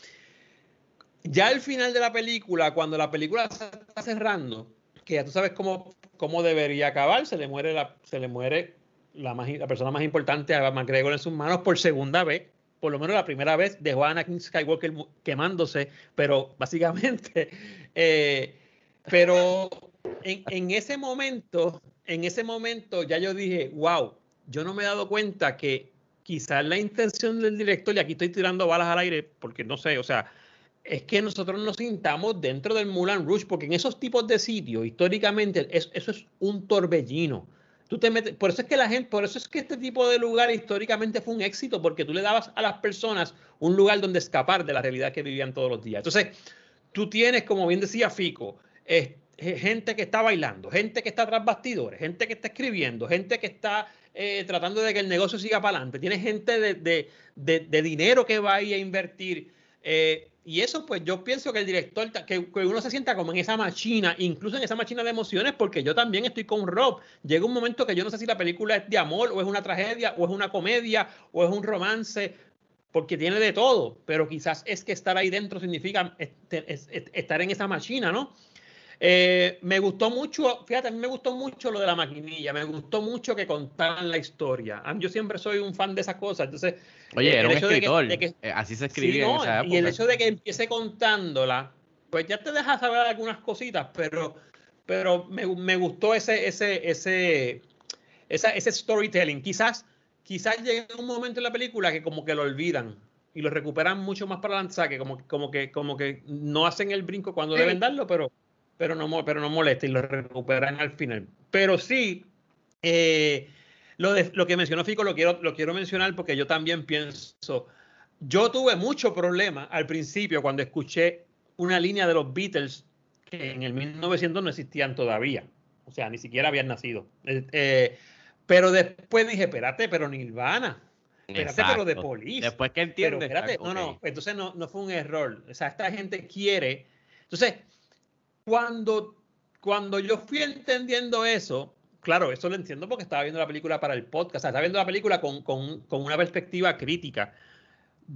Ya al final de la película, cuando la película se está cerrando, que ya tú sabes cómo, cómo debería acabar, se le muere la, se le muere la, más- la persona más importante a McGregor en sus manos por segunda vez. Por lo menos la primera vez dejó a Anakin Skywalker quemándose, pero básicamente eh, pero en, en ese momento, en ese momento ya yo dije, wow, yo no me he dado cuenta que quizás la intención del director, y aquí estoy tirando balas al aire porque no sé, o sea, es que nosotros nos sintamos dentro del Moulin Rouge, porque en esos tipos de sitios, históricamente, es- eso es un torbellino. Tú te metes, por eso es que la gente, por eso es que este tipo de lugar históricamente fue un éxito, porque tú le dabas a las personas un lugar donde escapar de la realidad que vivían todos los días. Entonces, tú tienes, como bien decía Fico, gente que está bailando, gente que está tras bastidores, gente que está escribiendo, gente que está eh, tratando de que el negocio siga para adelante, tienes gente de, de- de- dinero que va a invertir. Eh, y eso, pues yo pienso que el director, que, uno se sienta como en esa machina, incluso en esa machina de emociones, porque yo también estoy con Rob. Llega un momento que yo no sé si la película es de amor, o es una tragedia, o es una comedia, o es un romance, porque tiene de todo, pero quizás es que estar ahí dentro significa este- es- es- estar en esa machina, ¿no? Eh, me gustó mucho, fíjate, a mí me gustó mucho lo de la maquinilla, me gustó mucho que contaran la historia. A mí- Yo siempre soy un fan de esas cosas, entonces... Oye, eh, era el un hecho de que- escritor. de que- eh, así se Sí, escribía no, en esa época. y el hecho de que empiece contándola, pues ya te deja saber algunas cositas, pero, pero me, me gustó ese, ese, ese, esa- ese storytelling. Quizás, quizás llegue un momento en la película que como que lo olvidan y lo recuperan mucho más para sea, que como, como que como que no hacen el brinco cuando Sí. deben darlo, pero, pero no pero no molesta y lo recuperan al final. Pero sí, eh, lo, de, lo que mencionó Fico lo quiero, lo quiero mencionar porque yo también pienso, yo tuve mucho problema al principio cuando escuché una línea de los Beatles que en el 1900 no existían todavía, o sea, ni siquiera habían nacido. Eh, eh, pero después dije, espérate, pero Nirvana, espérate, pero de Exacto. Police. Después que Pero entiendes. espérate, ah, no, no, entonces no, no fue un error. O sea, esta gente quiere. Entonces, cuando, cuando yo fui entendiendo eso, claro, eso lo entiendo porque estaba viendo la película para el podcast, o sea, estaba viendo la película con, con- con una perspectiva crítica.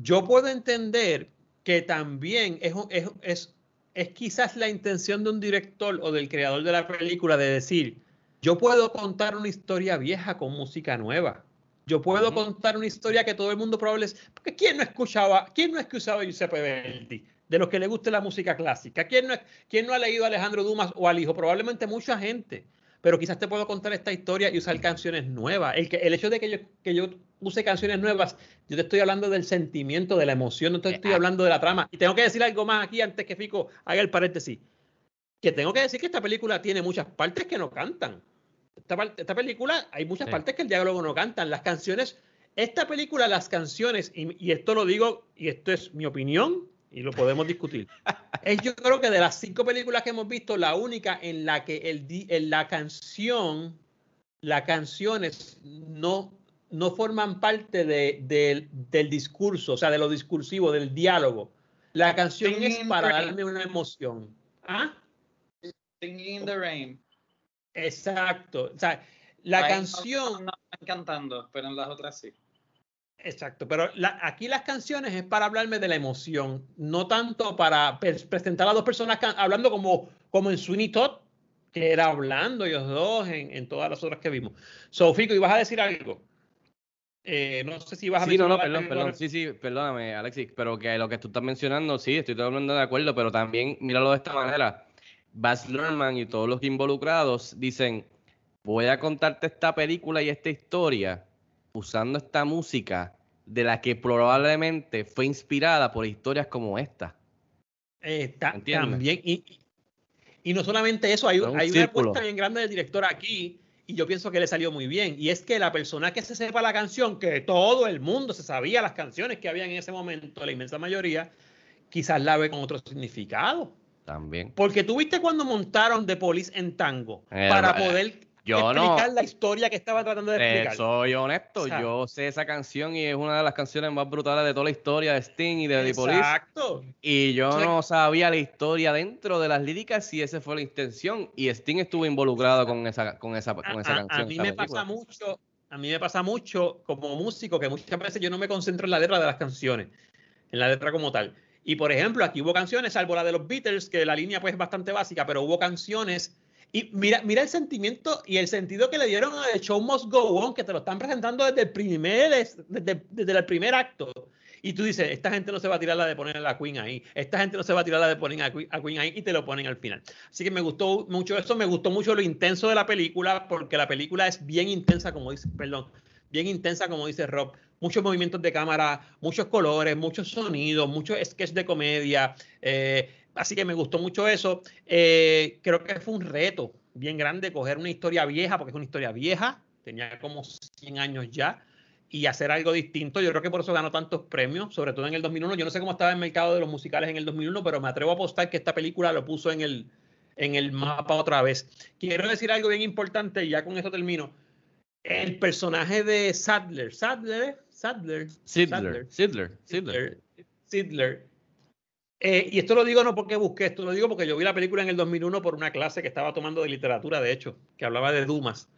Yo puedo entender que también es, es, es, es quizás la intención de un director o del creador de la película de decir, yo puedo contar una historia vieja con música nueva. Yo puedo Ujú. contar una historia que todo el mundo probable es. Porque ¿quién no escuchaba, quién no escuchaba a Giuseppe Verdi de los que le guste la música clásica. ¿Quién no, quién no ha leído a Alejandro Dumas o al hijo? Probablemente mucha gente. Pero quizás te puedo contar esta historia y usar canciones nuevas. El, que, el hecho de que yo, que yo use canciones nuevas, yo te estoy hablando del sentimiento, de la emoción, no te estoy hablando de la trama. Y tengo que decir algo más aquí antes que Fico haga el paréntesis. Que tengo que decir que esta película tiene muchas partes que no cantan. Esta, esta película hay muchas partes que el diálogo no cantan. Las canciones, esta película, las canciones, y, y esto lo digo, y esto es mi opinión, y lo podemos discutir. es yo creo que de las cinco películas que hemos visto, la única en la que el, en la canción, las canciones no, no forman parte de, del discurso, o sea, de lo discursivo, del diálogo. La canción es para darme una emoción. ¿Ah? Singing in the Rain. Exacto. O sea, la canción. No, están cantando, pero en las otras sí. Exacto, pero aquí las canciones es para hablarme de la emoción, no tanto para presentar a dos personas hablando como, como en Sweeney Todd, que era hablando ellos dos en, en todas las otras que vimos. Sofico, ¿ibas a decir algo? Eh, no sé si vas a Sí, no, no, perdón, perdón. Sí, sí, perdóname, Alexis, pero que lo que tú estás mencionando, sí, estoy totalmente de acuerdo, pero también míralo de esta manera. Baz Luhrmann y todos los involucrados dicen, voy a contarte esta película y esta historia usando esta música de la que probablemente fue inspirada por historias como esta. Eh, también, y, y, no solamente eso, hay, hay una apuesta bien grande del director aquí, y yo pienso que le salió muy bien, y es que la persona que se sepa la canción, que todo el mundo se sabía las canciones que había en ese momento, la inmensa mayoría, quizás la ve con otro significado. También. Porque tú viste cuando montaron The Police en tango, eh, para eh, poder yo explicar la historia que estaba tratando de explicar. soy honesto, yo sé esa canción y es una de las canciones más brutales de toda la historia de Sting y de The Police. Exacto. Y yo no sabía la historia dentro de las líricas y esa fue la intención. Y Sting estuvo involucrado con esa, con esa, con esa canción. A mí me pasa mucho, a mí me pasa mucho como músico que muchas veces yo no me concentro en la letra de las canciones, en la letra como tal. Y por ejemplo, aquí hubo canciones, salvo la de los Beatles, que la línea pues es bastante básica, pero hubo canciones y mira, mira el sentimiento y el sentido que le dieron a The Show Must Go On, que te lo están presentando desde el primer, desde, desde el primer acto. Y tú dices, esta gente no se va a tirar la de poner a la Queen ahí, esta gente no se va a tirar la de poner a, Queen ahí y te lo ponen al final. Así que me gustó mucho eso, me gustó mucho lo intenso de la película, porque la película es bien intensa, como dice, perdón, bien intensa, como dice Rob. Muchos movimientos de cámara, muchos colores, muchos sonidos, muchos sketches de comedia. Eh, así que me gustó mucho eso. Eh, creo que fue un reto bien grande coger una historia vieja, porque es una historia vieja, tenía como 100 años ya, y hacer algo distinto. Yo creo que por eso ganó tantos premios, sobre todo en el 2001. Yo no sé cómo estaba el mercado de los musicales en el 2001, pero me atrevo a apostar que esta película lo puso en el, en el mapa otra vez. Quiero decir algo bien importante, y ya con eso termino. El personaje de Sadler, Sadler, Sadler, Sidler, Sidler, Sidler, Sidler eh, y esto lo digo no porque busqué, esto lo digo porque yo vi la película en el 2001 por una clase que estaba tomando de literatura, de hecho, que hablaba de Dumas.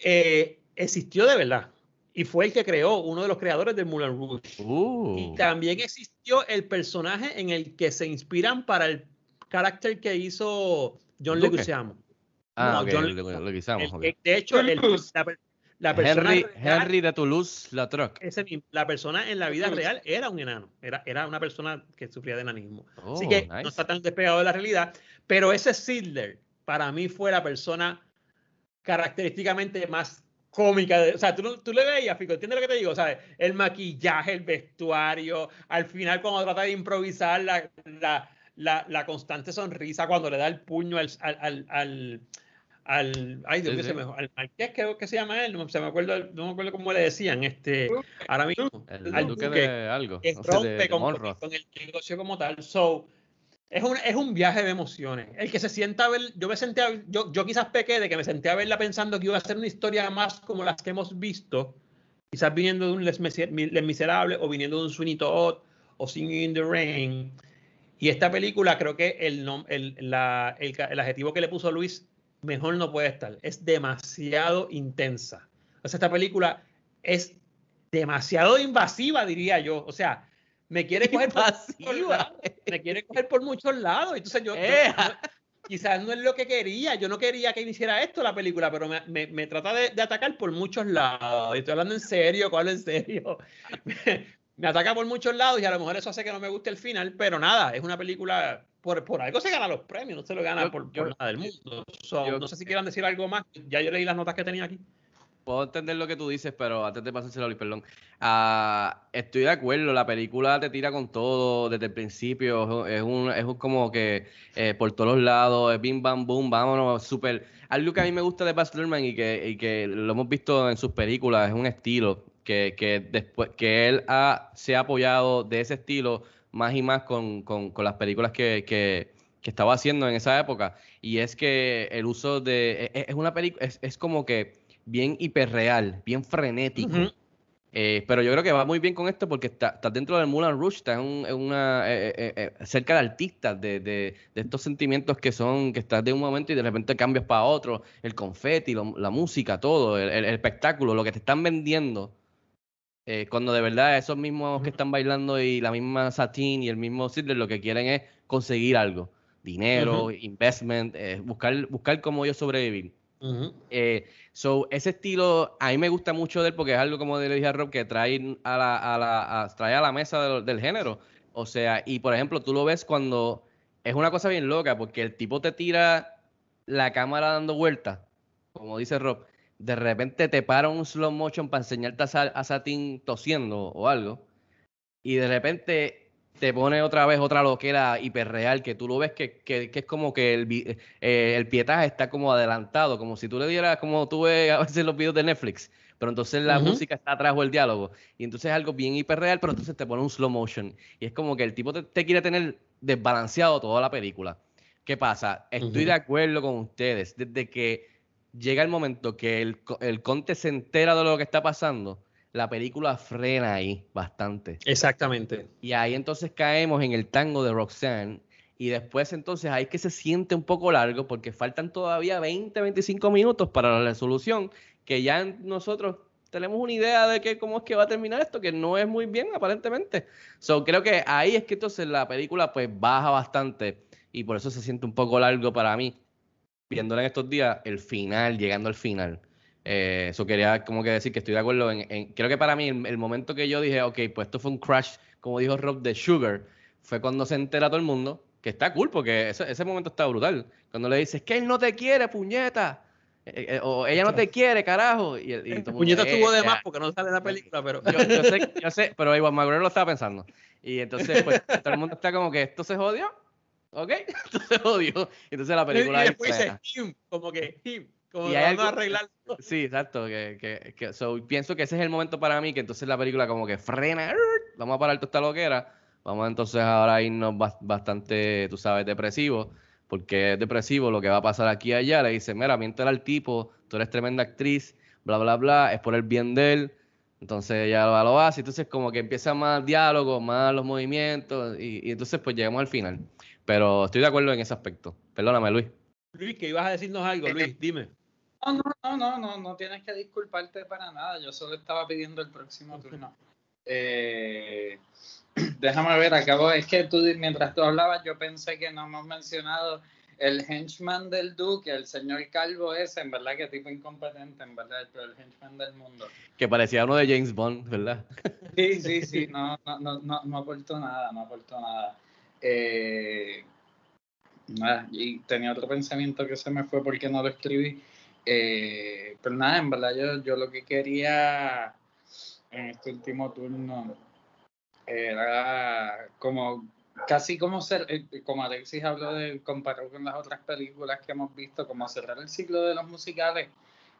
Eh, existió de verdad. Y fue el que creó, uno de los creadores de Moulin Rouge. Uh. Y también existió el personaje en el que se inspiran para el carácter que hizo John Leguizamo. Ah, no, John Leguizamo. De hecho, el, la persona Henry, de Toulouse-Lautrec. La persona en la vida real era un enano, era, era una persona que sufría de enanismo. Así oh, que no está tan despegado de la realidad, pero ese Sidler para mí fue la persona característicamente más cómica. o sea, tú, tú le veías, Fico, ¿entiendes lo que te digo? ¿Sabes? El maquillaje, el vestuario, al final cuando trata de improvisar la, la, la, constante sonrisa, cuando le da el puño al, al al, ay Dios mío, sí, al marqués creo que se llama él, no, se me acuerdo, no me acuerdo cómo le decían, este, ahora mismo, el al duque, de algo, que rompe con, con, el negocio como tal, so, es un, es un viaje de emociones, el que se sienta a ver, yo me senté a, yo, yo quizás pequé de que me senté a verla pensando que iba a ser una historia más como las que hemos visto, quizás viniendo de un Les, Miserables o viniendo de un Sweeney Todd o Singing in the Rain, y esta película creo que el, el, la, el, el adjetivo que le puso Luis mejor no puede estar. Es demasiado intensa. O sea, esta película es demasiado invasiva, diría yo. O sea, me quiere coger por, me quiere coger por muchos lados. Entonces yo, quizás no es lo que quería. Yo no quería que hiciera esto la película, pero me, me, trata de, atacar por muchos lados. Y estoy hablando en serio, hablo en serio. me ataca por muchos lados y a lo mejor eso hace que no me guste el final, pero nada, es una película, por, por algo se gana los premios, no se lo gana Yo- por, yo- por nada del mundo. So, yo- no sé si quieran decir algo más, ya yo leí las notas que tenía aquí. Puedo entender lo que tú dices, pero antes de pasárselo a Luis, perdón. Ah, estoy de acuerdo, la película te tira con todo desde el principio. Es un, es un como que eh, por todos los lados, es bim bam boom, vámonos, súper. Algo que a mí me gusta de Baz Luhrmann y que, y que lo hemos visto en sus películas, es un estilo que, que después que él ha, se ha apoyado de ese estilo más y más con, con- con las películas que, que- que estaba haciendo en esa época. Y es que el uso de. Es, es una película, es, es como que bien hiperreal, bien frenético. Eh, pero yo creo que va muy bien con esto porque está, está dentro del Moulin Rouge, está en, un- en una, eh, eh, eh, cerca de artistas, de, de- de estos sentimientos que son, que estás de un momento y de repente cambias para otro, el confeti, lo- la música, todo, el, el- el espectáculo, lo que te están vendiendo. Eh, cuando de verdad esos mismos que están bailando y la misma Satin y el mismo Sidler lo que quieren es conseguir algo, dinero, investment, eh, buscar, buscar cómo ellos sobrevivir. Eh, so, ese estilo a mí me gusta mucho de él porque es algo como le dije a Rob que trae a la, a la, a- trae a la mesa del, del género. O sea, y por ejemplo, tú lo ves cuando es una cosa bien loca porque el tipo te tira la cámara dando vueltas, como dice Rob, de repente te para un slow motion para enseñarte a, a Satin tosiendo o algo, y de repente te pone otra vez otra loquera hiperreal que tú lo ves que, que- que es como que el, eh, el pietaje está como adelantado, como si tú le dieras, como tú ves a veces los videos de Netflix, pero entonces la música está atrás o el diálogo, y entonces es algo bien hiperreal, pero entonces te pone un slow motion, y es como que el tipo te, te quiere tener desbalanceado toda la película. ¿Qué pasa? Estoy de acuerdo con ustedes, desde que llega el momento que el, el conte se entera de lo que está pasando, la película frena ahí bastante. Exactamente. Y ahí entonces caemos en el tango de Roxanne. Y después entonces ahí que se siente un poco largo porque faltan todavía 20, 25 minutos para la resolución, que ya nosotros tenemos una idea de que cómo es que va a terminar esto, que no es muy bien aparentemente. So, creo que ahí es que entonces la película pues baja bastante y por eso se siente un poco largo para mí, viéndola en estos días, el final, llegando al final. Eh, eso quería como que decir que estoy de acuerdo en, en- creo que para mí el, el momento que yo dije, ok, pues esto fue un crash, como dijo Rob, de Sugar, fue cuando se entera todo el mundo, que está cool, porque ese, ese momento está brutal. Cuando le dices, que él no te quiere, puñeta, Eh, eh, o ella no te quiere, carajo. Y, y todo Puñeta "Eh, estuvo de eh, más porque no sale en la película, pero yo, yo sé, yo sé, pero Iwan McGregor lo estaba pensando. Y entonces, pues, todo el mundo está como que esto se jodió, ¿ok? Esto se jodió. Entonces la y película ahí después dice him, como que him, como Y hay algo- arreglar. Sí, exacto. Que, que, que- so, pienso que ese es el momento para mí, que entonces la película como que frena, vamos a parar toda esta loquera, vamos entonces ahora a irnos bas- bastante, tú sabes, depresivo, porque es depresivo lo que va a pasar aquí y allá, le dice, mira, miéntale al tipo, tú eres tremenda actriz, bla, bla, bla, es por el bien de él, entonces ella lo, lo hace, entonces como que empieza más diálogo, más los movimientos, y, y entonces pues llegamos al final. Pero estoy de acuerdo en ese aspecto. Perdóname, Luis. Luis, que ibas a decirnos algo, Luis, dime. No, no, no, no, no, no tienes que disculparte para nada. Yo solo estaba pidiendo el próximo turno. Eh, déjame ver, acabo. Es que tú, mientras tú hablabas, yo pensé que no hemos mencionado el henchman del Duque, el señor Calvo ese, en verdad, que tipo incompetente, en verdad, pero el henchman del mundo. Que parecía uno de James Bond, ¿verdad? Sí, sí, sí, no, no, no, no, no aportó nada, no aportó nada. Eh, nada, y tenía otro pensamiento que se me fue porque no lo escribí. Eh, pero nada, en verdad yo, yo lo que quería en este último turno era como casi como ser, eh, como Alexis habló de comparado con las otras películas que hemos visto, como cerrar el ciclo de los musicales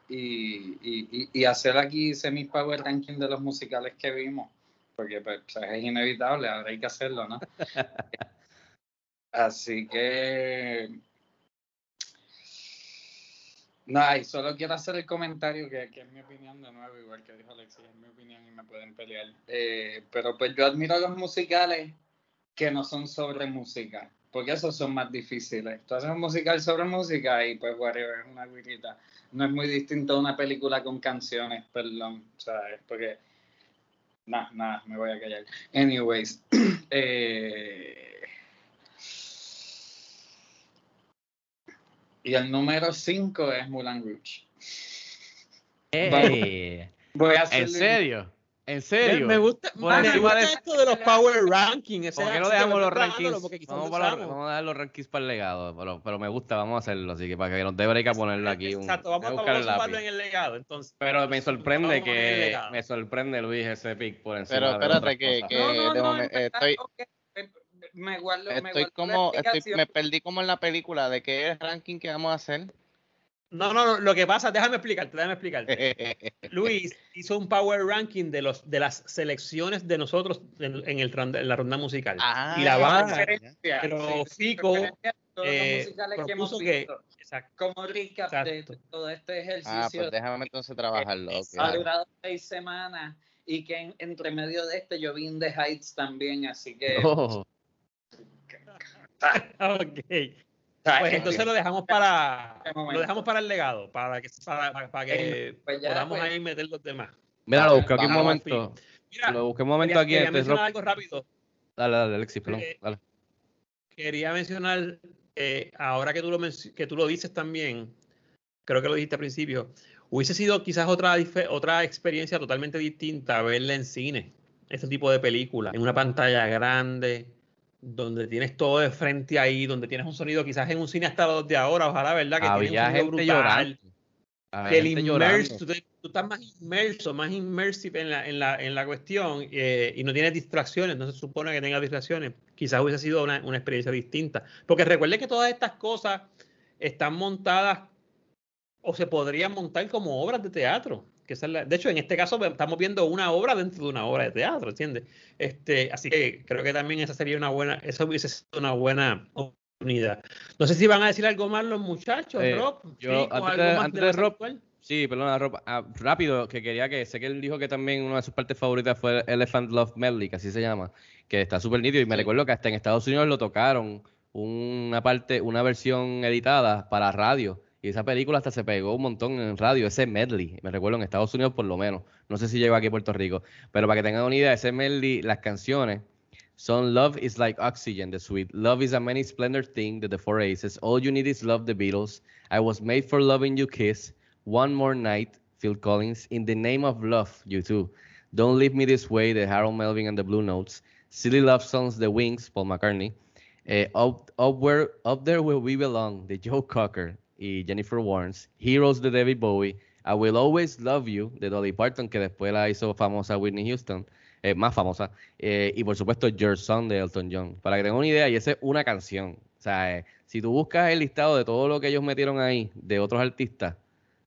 y, y, y- hacer aquí semi power ranking de los musicales que vimos, porque pues, es inevitable, hay que hacerlo, ¿no? Así que no, y solo quiero hacer el comentario que, que es mi opinión de nuevo, igual que dijo Alexis, es mi opinión y me pueden pelear. Eh, pero pues yo admiro los musicales que no son sobre música, porque esos son más difíciles. Tú haces un musical sobre música y pues whatever, es una guirita. No es muy distinto a una película con canciones, perdón, ¿sabes? Porque... Nada, nada, me voy a callar. Anyways, eh, y el número 5 es Mulan Rouge. ¡Ey! Voy a ¿En serio? ¿En serio? me gusta, Por me encima gusta de- esto de los power rankings. ¿Por qué no dejamos los rankings? Vamos, para a dejar los rankings para el legado, pero, pero me gusta, vamos a hacerlo, así que para que nos dé break a ponerlo aquí. Un, Exacto, vamos, a vamos sumarlo lápiz. en el legado, entonces. Pero me sorprende que me sorprende Luis ese pick por encima Pero espérate que, No, no, de no, momen- en verdad, estoy, me guardo, me guardo como, estoy, me perdí como en la película de qué es el ranking que vamos a hacer. No, no, no, lo que pasa, déjame explicarte, déjame explicarte. Luis hizo un power ranking de los de las selecciones de nosotros en, en el, ronda- en la ronda musical. Ah, y la baja, pero Fico eh, propuso que, exacto, como recap de Exacto. todo este ejercicio ah, pues déjame entonces trabajarlo. ha durado seis semanas y que en- entre medio de este yo vi In the Heights también, así que Oh, ok. Pues entonces lo dejamos para Este lo dejamos para el legado, para que para, para- que pues ya, podamos pues. ahí meter los demás. Mira, lo busqué aquí un momento. Mira, Lo busqué un momento quería, aquí. quería algo rápido. Dale, dale, Alexis, perdón. Eh, Dale. Quería mencionar, eh, ahora que tú, lo que tú lo dices también, creo que lo dijiste al principio, hubiese sido quizás otra, otra experiencia totalmente distinta verla en cine, este tipo de película, en una pantalla grande, donde tienes todo de frente ahí, donde tienes un sonido quizás en un cine hasta los de ahora, ojalá, ¿verdad? Que Había tiene un sonido gente brutal. tú, te- tú estás más inmerso, más immersive en la, en la, en la cuestión eh, y no tienes distracciones, no se supone que tengas distracciones. Quizás hubiese sido una, una experiencia distinta. Porque recuerde que todas estas cosas están montadas o se podrían montar como obras de teatro. Que esa es la- de hecho, en este caso estamos viendo una obra dentro de una obra de teatro, ¿entiendes? Este, así que creo que también esa sería una buena, esa hubiese sido una buena oportunidad. No sé si van a decir algo más los muchachos, Eh, Rob, yo, Fico, antes algo de- más antes de Rob, actual. Sí, perdona, Rob. Ah, rápido, que quería que, sé que él dijo que también una de sus partes favoritas fue Elephant Love Medley, que así se llama, que está súper nítido. Y me Sí. recuerdo que hasta en Estados Unidos lo tocaron una parte, una versión editada para radio. Y esa película hasta se pegó un montón en radio, ese medley, me recuerdo en Estados Unidos por lo menos. No sé si llegó aquí a Puerto Rico. Pero para que tengan una idea, ese medley, las canciones son Love is like oxygen, the sweet. Love is a many splendid thing, the, Four Aces. All you need is love, the Beatles. I was made for loving you, Kiss. One more night, Phil Collins. In the name of love, you too. Don't leave me this way, the Harold Melvin and the Blue Notes. Silly love songs, The Wings, Paul McCartney. Eh, up, up, where, up there where we belong, the Joe Cocker y Jennifer Warnes. Heroes de David Bowie. I will always love you de Dolly Parton, que después la hizo famosa Whitney Houston, eh, más famosa. Eh, y por supuesto, Your Son de Elton John. Para que tengan una idea, y esa es una canción. O sea, eh, si tú buscas el listado de todo lo que ellos metieron ahí, de otros artistas,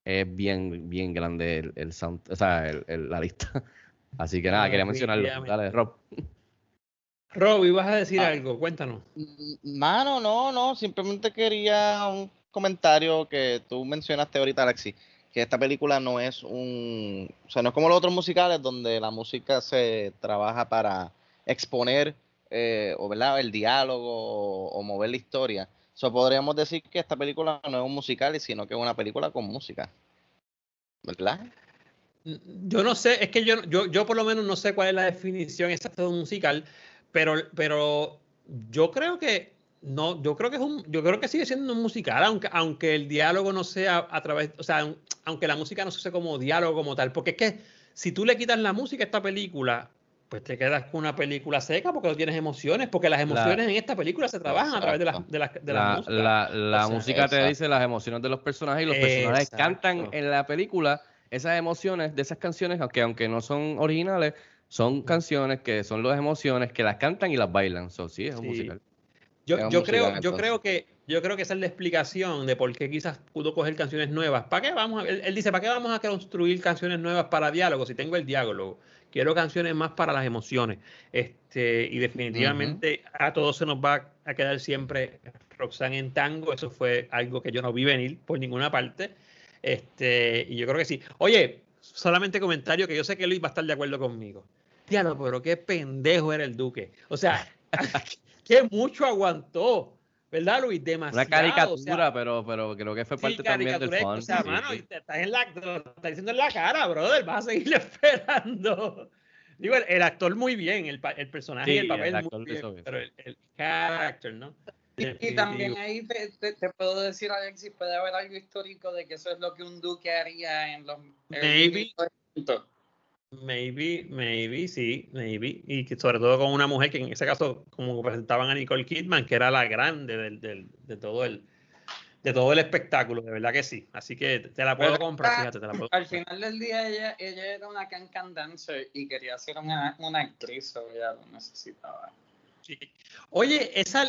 es bien, bien grande el, el sound, o sea, el- el- la lista. Así que nada, quería mencionarlo. Dale, Rob. Rob, ibas a decir Ah. algo, cuéntanos. Mano, no, no, simplemente quería un comentario que tú mencionaste ahorita, Alexi, que esta película no es un, o sea, no es como los otros musicales donde la música se trabaja para exponer eh, o ¿verdad? el diálogo o, mover la historia. So, podríamos decir que esta película no es un musical, sino que es una película con música. ¿Verdad? Yo no sé, es que yo, yo, yo por lo menos no sé cuál es la definición exacta de un musical, pero, pero yo creo que no, yo creo que es un, yo creo que sigue siendo un musical, aunque, aunque el diálogo no sea a través, o sea, aunque la música no se use como diálogo como tal, porque es que si tú le quitas la música a esta película, pues te quedas con una película seca porque no tienes emociones, porque las emociones en esta película se trabajan a través de las de las de La, la- la O sea, música te dice las emociones de los personajes y los personajes cantan en la película esas emociones de esas canciones, aunque, aunque no son originales, son canciones que son las emociones que las cantan y las bailan. So, sí, es un Sí. musical. Yo, yo creo, yo creo que yo creo que esa es la explicación de por qué quizás pudo coger canciones nuevas. ¿Para qué vamos a, él, él dice, ¿para qué vamos a construir canciones nuevas para diálogo si tengo el diálogo? Quiero canciones más para las emociones. Este, y definitivamente a todos se nos va a quedar siempre Roxanne en tango. Eso fue algo que yo no vi venir por ninguna parte. Este, y yo creo que sí. Oye, solamente comentario que yo sé que Luis va a estar de acuerdo conmigo. Diálogo, pero qué pendejo era el Duque. O sea, que mucho aguantó, ¿verdad, Luis? Demasiado. Una caricatura, o sea, pero, pero creo que fue sí, parte también del fun. O sea, sí, mano, sí. y te estás, en la, te lo estás diciendo en la cara, brother. Vas a seguir esperando. Digo, el, el actor muy bien, el, pa- el personaje y el papel el muy bien, pero el, el character, ¿no? Y, también ahí te, te- te puedo decir, Alexis, puede haber algo histórico de que eso es lo que un duque haría en los en Maybe. 1800. Maybe, maybe, sí, maybe. Y que sobre todo con una mujer que en ese caso, como presentaban a Nicole Kidman, que era la grande del, del, de todo el de todo el espectáculo, de verdad que sí. Así que te la puedo Pero comprar, fíjate, te la puedo Al final del día ella, ella era una can-can dancer y quería ser una, una actriz, o ella lo necesitaba. Sí. Oye, esa,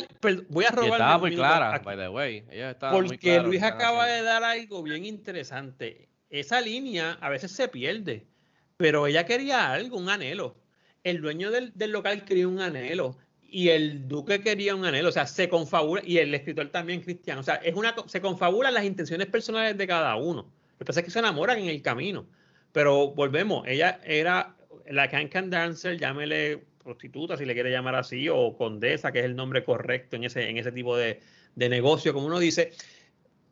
voy a robar estaba muy clara, by the way. Ella estaba muy Porque clara Luis acaba de dar algo bien interesante. Esa línea a veces se pierde, pero ella quería algo, un anhelo. El dueño del, del local quería un anhelo y el duque quería un anhelo. O sea, se confabula, y el escritor también cristiano. O sea, es una, se confabulan las intenciones personales de cada uno. Lo que pasa es que se enamoran en el camino. Pero volvemos, ella era la Can Can Dancer, llámele prostituta, si le quiere llamar así, o condesa, que es el nombre correcto en ese, en ese tipo de, de negocio, como uno dice.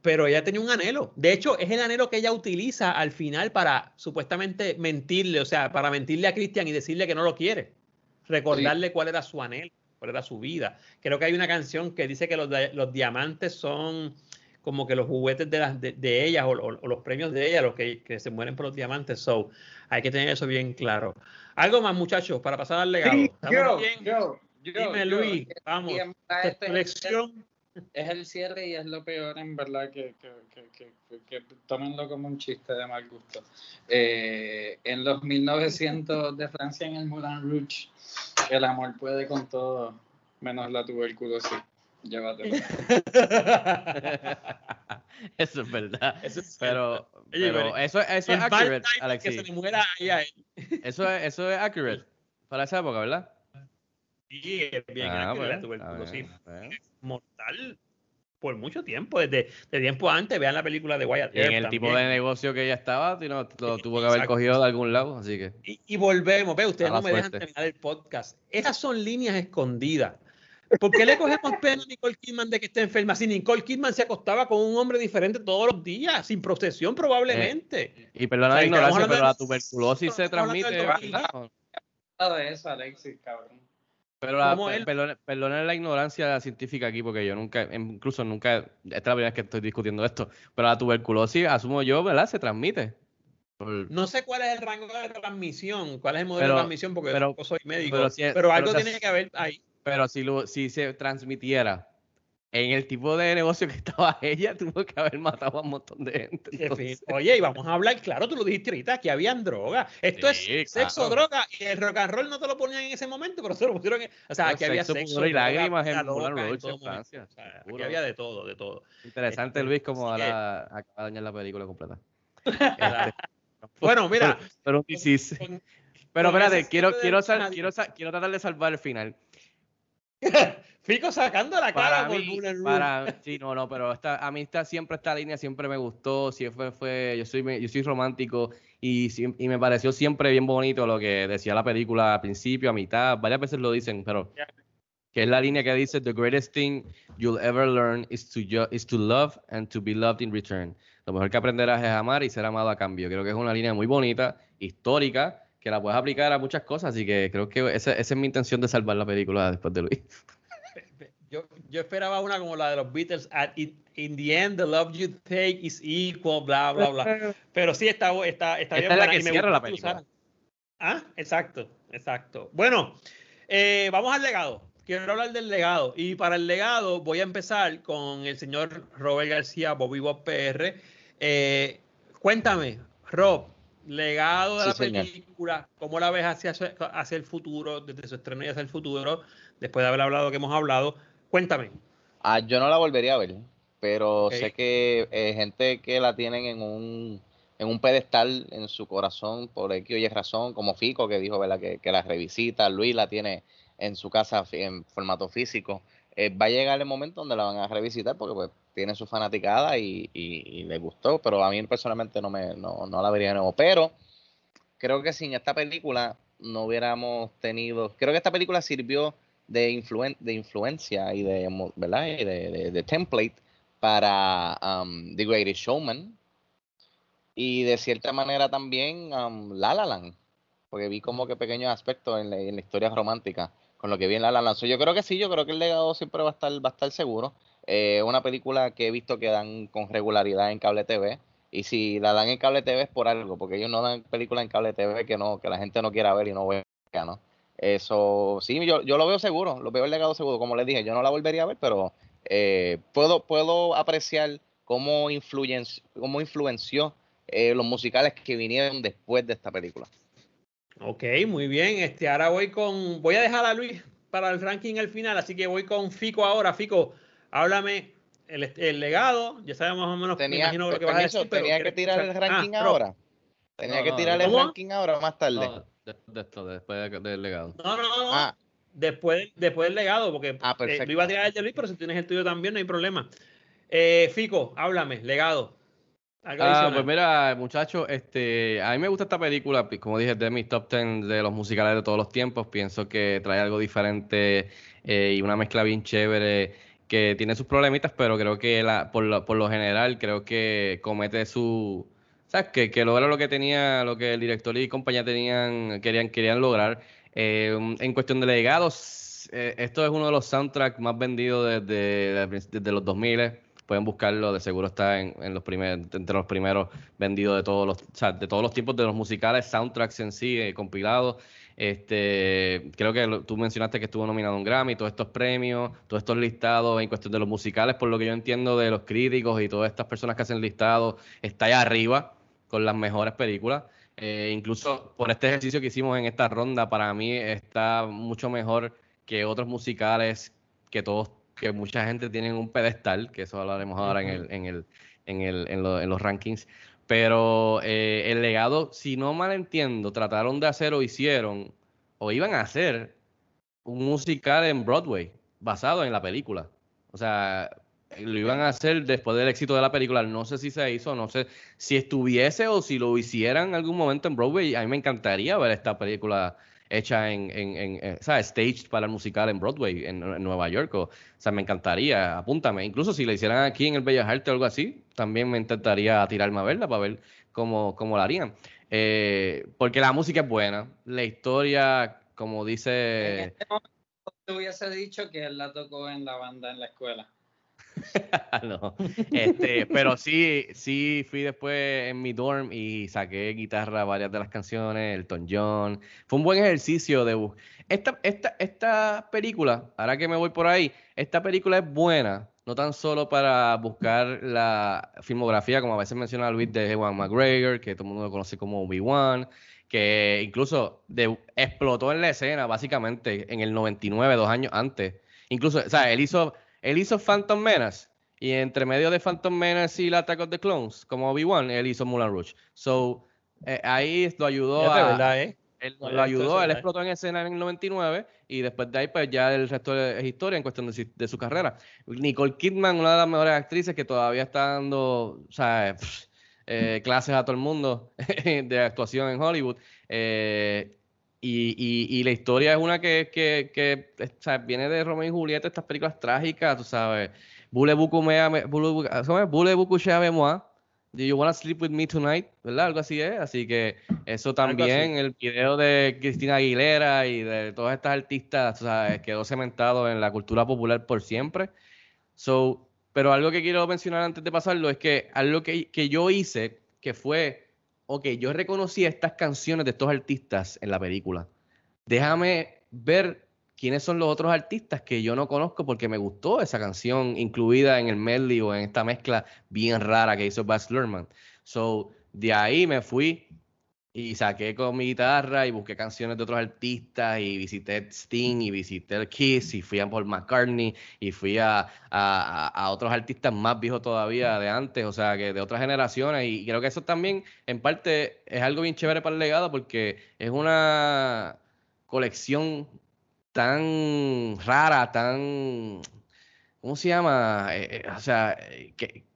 Pero ella tenía un anhelo. De hecho, es el anhelo que ella utiliza al final para supuestamente mentirle, o sea, para mentirle a Cristian y decirle que no lo quiere. Recordarle cuál era su anhelo, cuál era su vida. Creo que hay una canción que dice que los, di- los diamantes son como que los juguetes de, las, de, de ellas o, o- o los premios de ellas, los que, que se mueren por los diamantes. So, hay que tener eso bien claro. Algo más, muchachos, para pasar al legado. Sí, ¿Estamos yo, yo, yo, Dime, yo. Luis, vamos. verdad este es el cierre y es lo peor, en verdad, que, que, que, que, que- que tómenlo como un chiste de mal gusto. Eh, en los 1900 de Francia, en el Moulin Rouge, el amor puede con todo, menos la tuberculosis. Llévatelo. Eso es verdad. Eso es Pero, Oye, pero eso, eso es accurate, timing que Alexis. se le muera ahí a él. Eso es, eso es accurate para esa época, ¿verdad? Sí, es bien Ah, la tuberculosis mortal por mucho tiempo, desde, de tiempo antes, vean la película de Wyatt Y en el tipo de también. negocio que ella estaba, you know, lo tuvo que haber Exacto. cogido de algún lado, así que. Y, y volvemos, ve, ustedes no me dejan terminar el podcast. Esas son líneas escondidas. ¿Por qué le cogemos pena a Nicole Kidman de que esté enferma? Si Nicole Kidman se acostaba con un hombre diferente todos los días, sin procesión probablemente. Y perdona O la ignorancia, pero la tuberculosis se transmite. Nada de eso, Alexis, cabrón. Pero la, ¿Cómo per- él? perdone, perdone la ignorancia científica aquí, porque yo nunca, incluso nunca, esta es la primera vez que estoy discutiendo esto, pero la tuberculosis, asumo yo, ¿verdad? Se transmite. Por- No sé cuál es el rango de transmisión, cuál es el modelo Pero- de transmisión, porque pero- yo soy médico, pero algo tiene que haber ahí. Pero si, lo, si se transmitiera en el tipo de negocio que estaba ella, tuvo que haber matado a un montón de gente. Entonces. Oye, y vamos a hablar, claro, tú lo dijiste ahorita, que habían droga. Esto Sí, es sexo, droga, y el rock and roll no te lo ponían en ese momento, pero se lo pusieron en, O sea, No, aquí había sexo, y lágrimas en en todo. Francia, O sea, seguro. había de todo, de todo. Interesante, Este, Luis, como ahora acaba de dañar la película completa. ¿verdad? Bueno, mira. Pero, pero un disease. con- Pero con espérate, quiero, quiero, sal- quiero, quiero tratar de salvar el final. Fico sacando la cara Para por mí, para, sí, no, no, pero esta, a mí esta, siempre esta línea siempre me gustó, siempre fue, yo soy, yo soy romántico y, y me pareció siempre bien bonito lo que decía la película al principio, a mitad, varias veces lo dicen, pero que es la línea que dice, the greatest thing you'll ever learn is to, is to love and to be loved in return. Lo mejor que aprenderás es amar y ser amado a cambio. Creo que es una línea muy bonita, histórica, que la puedes aplicar a muchas cosas, así que creo que esa, esa es mi intención de salvar la película después de Luis. Yo, esperaba una como la de los Beatles, at it- in the end, the love you take is equal, bla, bla, bla. Pero sí, está, está, está Esta bien es la que cierra la película. Ah, exacto, exacto. Bueno, eh, vamos al legado. Quiero hablar del legado. Y para el legado voy a empezar con el señor Robert García, Bobby Bob PR. Eh, cuéntame, Rob, legado de Sí, la señor. película, ¿cómo la ves hacia, su- hacia el futuro, desde su estreno y hacia el futuro, después de haber hablado que hemos hablado? Cuéntame. Ah, yo no la volvería a ver, pero sé que eh, gente que la tienen en un, en un pedestal en su corazón por X o Y razón, como Fico que dijo, ¿verdad? Que, que la revisita, Luis la tiene en su casa en formato físico. Eh, va a llegar el momento donde la van a revisitar porque pues tiene su fanaticada y, y, y le gustó, pero a mí personalmente no me no, no la vería de nuevo. Pero creo que sin esta película no hubiéramos tenido, creo que esta película sirvió de, influen- de influencia y de, ¿verdad? Y de, de- template para um, The Greatest Showman y de cierta manera también um, La La Land, porque vi como que pequeños aspectos en la, en la historia romántica con lo que vi en La Land. So, yo creo que sí, yo creo que el legado siempre va a estar, va a estar seguro. Eh, una película que he visto que dan con regularidad en cable TV. Y si la dan en cable TV es por algo, porque ellos no dan películas en cable TV que no, que la gente no quiera ver y no vea, ¿no? Eso, sí, yo, yo lo veo seguro, lo veo el legado seguro, como les dije, yo no la volvería a ver, pero eh, puedo, puedo apreciar cómo, influyen, cómo influenció eh, los musicales que vinieron después de esta película. Ok, muy bien. Este, ahora voy con. Voy a dejar a Luis para el ranking al final, así que voy con Fico ahora. Fico, háblame el, legado. Ya sabemos más o menos tenía, me imagino lo que vas a decir. Tenía que tirar el ranking ah, ahora. Tenía que tirar el ranking ahora más tarde. Después de esto, después del legado. No, no, no. Ah. Después, después del legado, porque ah, eh, iba a tirar el de Luis, pero si tienes el tuyo también, no hay problema. Eh, Fico, háblame, legado. Ah, pues mira, muchachos, este, a mí me gusta esta película, como dije, de mis top 10 de los musicales de todos los tiempos. Pienso que trae algo diferente eh, y una mezcla bien chévere que tiene sus problemitas, pero creo que la, por, lo, por lo general creo que comete su, ¿sabes? Que, que logra lo que tenía, lo que el director y compañía tenían, querían, querían lograr. Eh, en cuestión de legados, eh, esto es uno de los soundtracks más vendidos desde, desde los 2000 pueden buscarlo, de seguro está en, los primeros, entre los primeros vendidos de todos los, o sea, de todos los tipos de los musicales, soundtracks en sí, eh, compilados. Este, creo que tú mencionaste que estuvo nominado a un Grammy, todos estos premios, todos estos listados en cuestión de los musicales, por lo que yo entiendo de los críticos y todas estas personas que hacen listados, está ahí arriba con las mejores películas. Eh, incluso por este ejercicio que hicimos en esta ronda, para mí está mucho mejor que otros musicales que todos que mucha gente tiene un pedestal, que eso hablaremos ahora en, el, en, el, en, el, en, los rankings. Pero eh, el legado, si no mal entiendo, trataron de hacer o hicieron, o iban a hacer un musical en Broadway, basado en la película. O sea, lo iban a hacer después del éxito de la película. No sé si se hizo, no sé si estuviese o si lo hicieran en algún momento en Broadway. A mí me encantaría ver esta película hecha en, en, en, eh, ¿sabes? Staged para el musical en Broadway, en, Nueva York. O, sea, me encantaría, apúntame. Incluso si la hicieran aquí en el Bellas Artes o algo así, también me intentaría tirarme a verla para ver cómo, cómo la harían. Eh, porque la música es buena, la historia, como dice... En este momento te hubiese dicho que él la tocó en la banda en la escuela. No. Este, pero sí, sí fui después en mi dorm y saqué guitarra varias de las canciones, Elton John. Fue un buen ejercicio de esta, esta, esta película, ahora que me voy por ahí, esta película es buena, no tan solo para buscar la filmografía, como a veces menciona Luis de Ewan McGregor, que todo el mundo lo conoce como Obi-Wan, que incluso explotó en la escena básicamente en el 99, dos años antes. Incluso, o sea, él hizo él hizo Phantom Menace. Y entre medio de Phantom Menace y el Attack of the Clones, como Obi-Wan, él hizo Mulan Rouge. So, eh, ahí lo ayudó a. Verdad, ¿eh? Él lo ayudó, él explotó en escena en el 99 y después de ahí, pues ya el resto es historia en cuestión de, su carrera. Nicole Kidman, una de las mejores actrices que todavía está dando, o sea, eh, clases a todo el mundo de actuación en Hollywood. Eh, y, la historia es una que, que, que viene de Romeo y Julieta, estas películas trágicas, tú sabes. Bule buku me, Bule buku moi. Do you wanna sleep with me tonight? ¿Verdad? Algo así es. Así que eso también, el video de Cristina Aguilera y de todas estas artistas, tú sabes, quedó cementado en la cultura popular por siempre. So, pero algo que quiero mencionar antes de pasarlo es que algo que, que yo hice, que fue ok, yo reconocí estas canciones de estos artistas en la película. Déjame ver quiénes son los otros artistas que yo no conozco porque me gustó esa canción incluida en el medley o en esta mezcla bien rara que hizo Baz Luhrmann. So, de ahí me fui y saqué con mi guitarra y busqué canciones de otros artistas y visité Sting y visité el Kiss y fui a Paul McCartney y fui a, a, otros artistas más viejos todavía de antes, o sea, que de otras generaciones y creo que eso también en parte es algo bien chévere para el legado porque es una colección tan rara, tan... ¿Cómo se llama? Eh, eh, o sea, eh,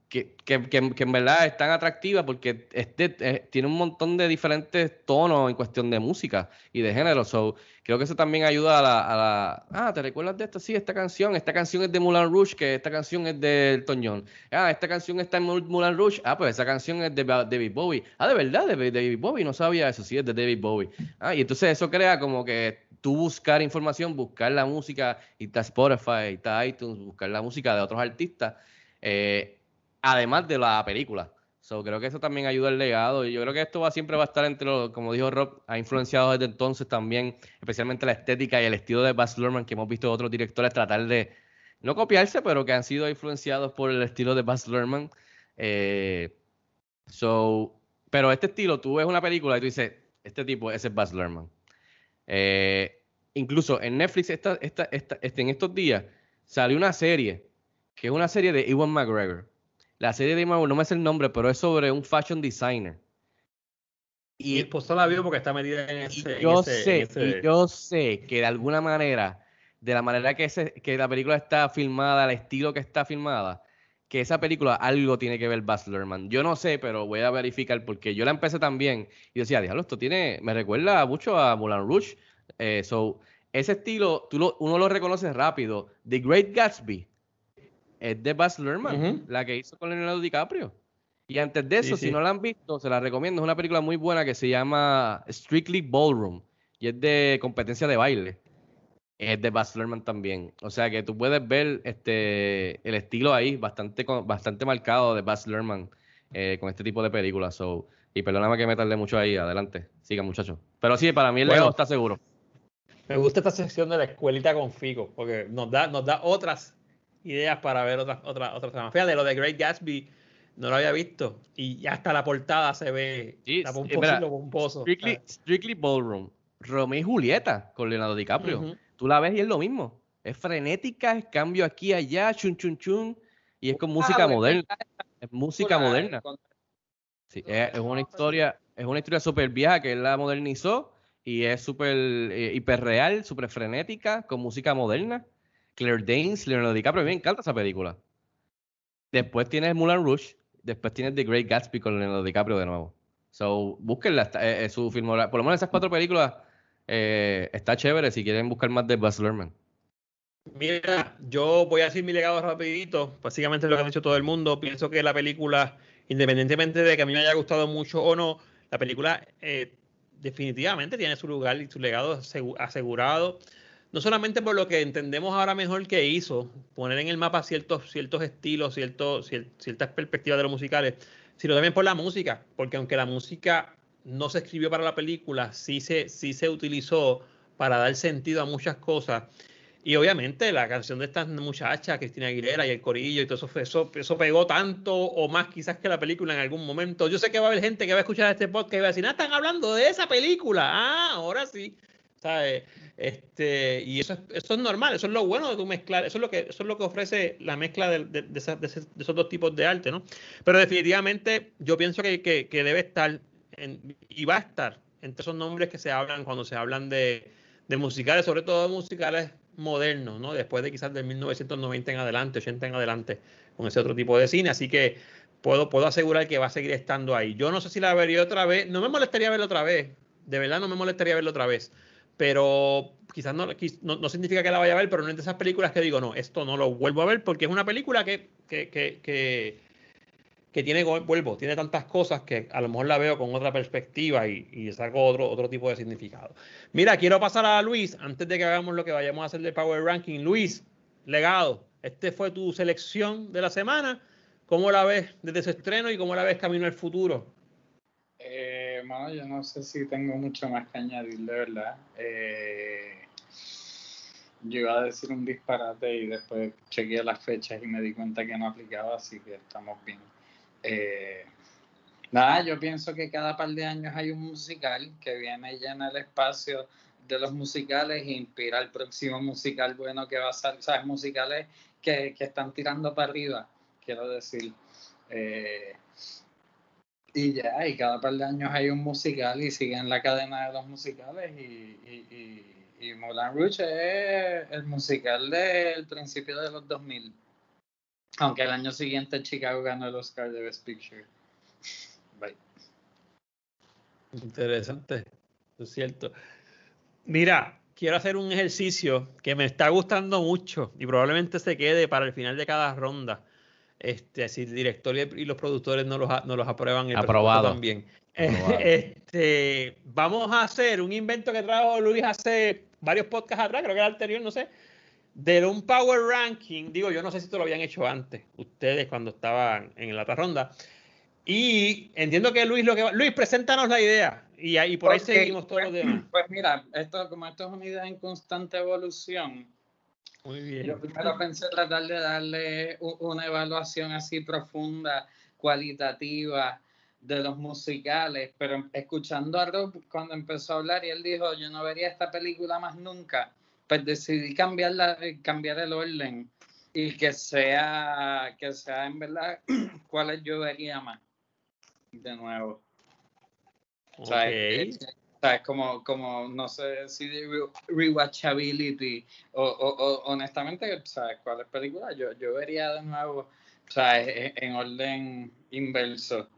que, que, que, en verdad es tan atractiva porque este, tiene un montón de diferentes tonos en cuestión de música y de género. So, creo que eso también ayuda a la, Ah, ¿te recuerdas de esto? Sí, esta canción. Esta canción es de Mulan Rouge, que esta canción es de Elton John. Ah, esta canción está en Mulan Rouge. Ah, pues esa canción es de David Bowie. Ah, de verdad, de David Bowie. No sabía eso. Sí, es de David Bowie. Ah, y entonces eso crea como que tú buscar información, buscar la música, y está Spotify, y está iTunes, buscar la música de otros artistas. Eh, además de la película. So, creo que eso también ayuda al legado. Y yo creo que esto siempre va a estar entre los, como dijo Rob, ha influenciado desde entonces también, especialmente la estética y el estilo de Baz Luhrmann, que hemos visto otros directores tratar de no copiarse, pero que han sido influenciados por el estilo de Baz Luhrmann. Eh, pero este estilo, tú ves una película y tú dices, este tipo, es Baz Luhrmann. Eh, incluso en Netflix este, en estos días salió una serie, que es una serie de Ewan McGregor. La serie de Ewan, no me sé el nombre, pero es sobre un fashion designer. Y mi esposa la vio porque está metida en ese. yo en ese, sé, en ese- y yo sé que de alguna manera, de la manera que, ese- que la película está filmada, el estilo que está filmada, que esa película algo tiene que ver Baz Luhrmann. Yo no sé, pero voy a verificar porque yo la empecé también y decía, diablo, esto tiene, me recuerda mucho a Moulin Rouge. Eh, so, ese estilo, tú lo- uno lo reconoce rápido. The Great Gatsby es de Baz Luhrmann, la que hizo con Leonardo DiCaprio. Y antes de eso, sí. si no la han visto, se la recomiendo. Es una película muy buena que se llama Strictly Ballroom y es de competencia de baile. Es de Baz Luhrmann también. O sea que tú puedes ver este el estilo ahí, bastante, bastante marcado de Baz Luhrmann eh, con este tipo de películas. So, y perdóname que me tardé mucho ahí. Adelante. Sigan, muchachos. Pero sí, para mí el Bueno. está seguro. Me gusta esta sección de la escuelita con Fico, porque nos da, nos da otras ideas para ver otras otras otras tramas. Fíjate, lo de Great Gatsby no lo había visto. Y ya hasta la portada se ve Sí, la pomposo lo. Strictly, Strictly Ballroom. Romeo y Julieta con Leonardo DiCaprio. Ujú. Tú la ves y es lo mismo. Es frenética, es cambio aquí y allá, chun chun chun. Y es con música Ah, bueno, moderna. Es música moderna. Sí, es, es una historia, es una historia súper vieja que él la modernizó y es súper eh, hiperreal, súper frenética, con música moderna. Claire Danes, Leonardo DiCaprio, a mí encanta esa película. Después tienes Moulin Rouge, después tienes The Great Gatsby con Leonardo DiCaprio de nuevo. So, búsquenla, eh, eh, su filmografía, por lo menos esas cuatro películas eh, está chévere si quieren buscar más de Baz Luhrmann. Mira, yo voy a decir mi legado rapidito, básicamente lo que ha dicho todo el mundo. Pienso que la película, independientemente de que a mí me haya gustado mucho o no, la película definitivamente tiene su lugar y su legado asegu- asegurado. No solamente por lo que entendemos ahora mejor que hizo, poner en el mapa ciertos, ciertos estilos, ciertos, cier- ciertas perspectivas de los musicales, sino también por la música, porque aunque la música no se escribió para la película, sí se, sí se utilizó para dar sentido a muchas cosas. Y obviamente la canción de estas muchachas, Cristina Aguilera y el corillo y todo eso, eso, eso pegó tanto o más quizás que la película en algún momento. Yo sé que va a haber gente que va a escuchar este podcast y va a decir, ah, están hablando de esa película. Ah, ahora sí. ¿Sabes? Este, y eso es, eso es normal, eso es lo bueno de tu mezclar, eso es lo que, eso es lo que ofrece la mezcla de, de- de de esos dos tipos de arte, ¿no? Pero definitivamente yo pienso que, que- que debe estar en- y va a estar entre esos nombres que se hablan cuando se hablan de, de musicales, sobre todo musicales modernos, ¿no? Después de quizás del 1990 en adelante, 80 en adelante, con ese otro tipo de cine. Así que puedo, puedo asegurar que va a seguir estando ahí. Yo no sé si la vería otra vez, no me molestaría verla otra vez, de verdad no me molestaría verla otra vez, pero quizás no, no, no significa que la vaya a ver, pero no es de esas películas que digo, no, esto no lo vuelvo a ver porque es una película que, que, que, que, que tiene, vuelvo, tiene tantas cosas que a lo mejor la veo con otra perspectiva y, y saco otro, otro tipo de significado. Mira, quiero pasar a Luis antes de que hagamos lo que vayamos a hacer de Power Ranking. Luis, legado, este fue tu selección de la semana. ¿Cómo la ves desde su estreno y cómo la ves camino al futuro? Eh, mano, yo no sé si tengo mucho más que añadir, de verdad. Eh, yo iba a decir un disparate y después chequeé las fechas y me di cuenta que no aplicaba, así que estamos bien. Eh, nada, yo pienso que cada par de años hay un musical que viene y llena el espacio de los musicales e inspira el próximo musical bueno que va a salir, ¿sabes? Musicales que, que están tirando para arriba, quiero decir. Eh, y ya, y cada par de años hay un musical y siguen la cadena de los musicales y, y, y, Moulin Rouge es el musical del principio de los 2000. Aunque el año siguiente Chicago ganó el Oscar de Best Picture. Bye. Interesante, es cierto. Mira, quiero hacer un ejercicio que me está gustando mucho y probablemente se quede para el final de cada ronda. Este, si el director y los productores no los, no los aprueban, el Aprobado. también. Aprobado. Este, vamos a hacer un invento que trajo Luis hace varios podcasts atrás, creo que era el anterior, no sé, de un Power Ranking. Digo, yo no sé si esto lo habían hecho antes, ustedes cuando estaban en la otra ronda. Y entiendo que Luis lo que va... Luis, preséntanos la idea. Y ahí por ahí seguimos todos los pues, demás. Pues mira, esto, como esto es una idea en constante evolución, Muy bien. yo primero pensé tratar de darle una evaluación así profunda, cualitativa de los musicales, pero escuchando a Rob cuando empezó a hablar y él dijo, yo no vería esta película más nunca, pues decidí cambiar, la, cambiar el orden y que sea, que sea en verdad cuáles yo vería más de nuevo. O sea, Ok. es- es- o sea, es como, como, no sé si de re- rewatchability o, o, o honestamente, ¿sabes cuáles películas? Yo, yo vería de nuevo, o sea, en, en orden inverso.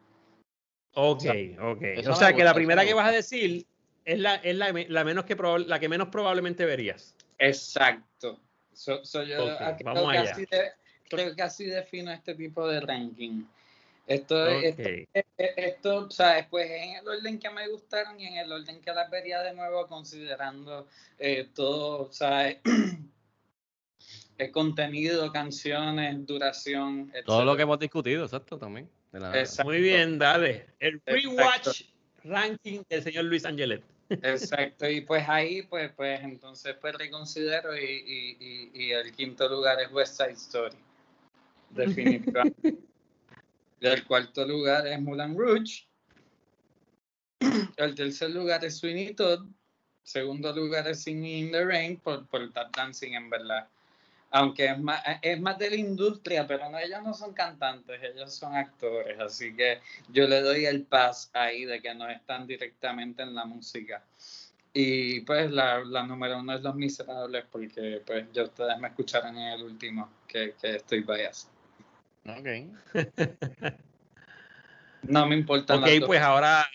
Ok, ok. eso O sea que la primera que vas a decir es la, es la, la menos que probable- la que menos probablemente verías. Exacto. So, so yo Ok, creo, vamos que allá. así de- creo que así defino este tipo de ranking. Esto, esto, Ok. eh, eh, esto, ¿sabes? Pues en el orden que me gustaron y en el orden que las vería de nuevo, considerando eh, todo, ¿sabes? el contenido, canciones, duración, Todo lo que hemos discutido, exacto, también. de la- Exacto. Muy bien, dale. El rewatch ranking del señor Luis Angelet. Exacto, y pues ahí, pues, pues entonces pues reconsidero y, y, y, y el quinto lugar es West Side Story. Definitivamente. el cuarto lugar es Mulan Rouge. El tercer lugar es Sweeney Todd. Segundo lugar es Singing in the Rain por, por Tap Dancing, en verdad. Aunque es más, es más de la industria, pero ellos no son cantantes, ellos son actores. Así que yo le doy el pass ahí de que no están directamente en la música. Y pues la, la número uno es Los Miserables, porque pues ya ustedes me escucharon en el último, que, que estoy biased. Ok. No me importan Ok, las dos pues ahora.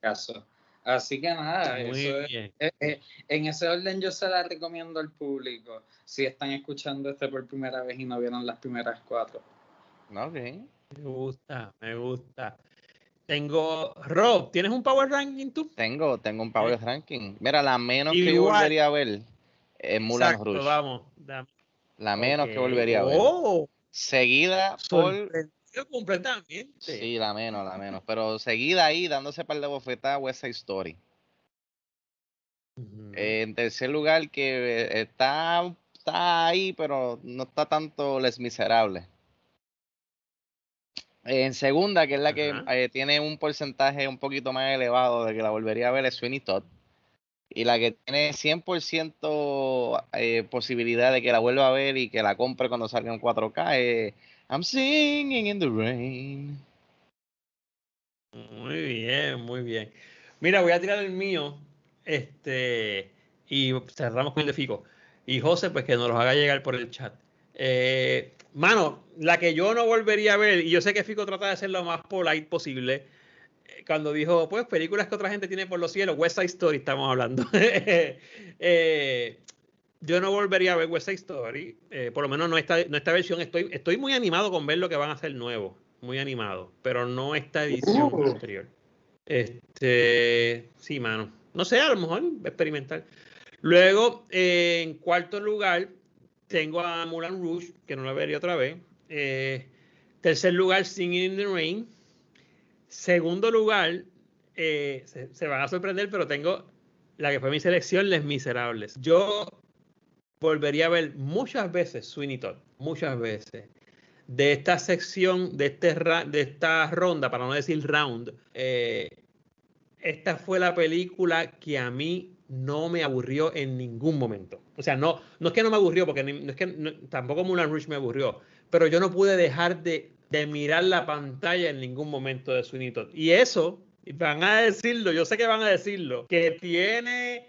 casos. Así que nada, Muy eso es- bien. eh, eh, en ese orden yo se la recomiendo al público si están escuchando este por primera vez y no vieron las primeras cuatro. Ok. Me gusta, me gusta. Tengo. Rob, ¿tienes un power ranking tú? Tengo, tengo un power ranking. Mira, la menos que yo volvería a ver es Mulan Exacto, Rouge. vamos. dame. La menos que volvería a ver. Oh, Seguida por. completamente. Sí, la menos, la menos. Pero seguida ahí, dándose par de bofetadas, West Side Story. Eh, en tercer lugar, que eh, está, está ahí, pero no está tanto Les Miserables. En segunda, que es la que eh, tiene un porcentaje un poquito más elevado de que la volvería a ver, es Sweeney Todd. Y la que tiene 100% eh, posibilidad de que la vuelva a ver y que la compre cuando salga en 4K es I'm Singing in the Rain. Muy bien, muy bien. Mira, voy a tirar el mío. Este. Y cerramos con el de Fico. Y José, pues que nos los haga llegar por el chat. Eh, mano, la que yo no volvería a ver, y yo sé que Fico trata de ser lo más polite posible. Eh, Cuando dijo, pues, películas que otra gente tiene por los cielos, West Side Story estamos hablando. Eh, yo no volvería a ver West Side Story, eh, por lo menos no esta, no esta versión. Estoy, estoy muy animado con ver lo que van a hacer nuevo, muy animado, pero no esta edición posterior. Este, sí, mano. No sé, a lo mejor experimental. Luego, eh, en cuarto lugar, tengo a Mulan Rouge, que no la vería otra vez. Eh, tercer lugar, Singing in the Rain. Segundo lugar, eh, se, van a sorprender, pero tengo la que fue mi selección, Les Miserables. Yo volvería a ver muchas veces Sweeney Todd, muchas veces. De esta sección, de, este esta ronda, para no decir round, eh, esta fue la película que a mí no me aburrió en ningún momento. O sea, no, no es que no me aburrió, porque no es que tampoco Mulan Rouge me aburrió, pero yo no pude dejar de, de mirar la pantalla en ningún momento de Sweeney Todd. Y eso, van a decirlo, yo sé que van a decirlo, que tiene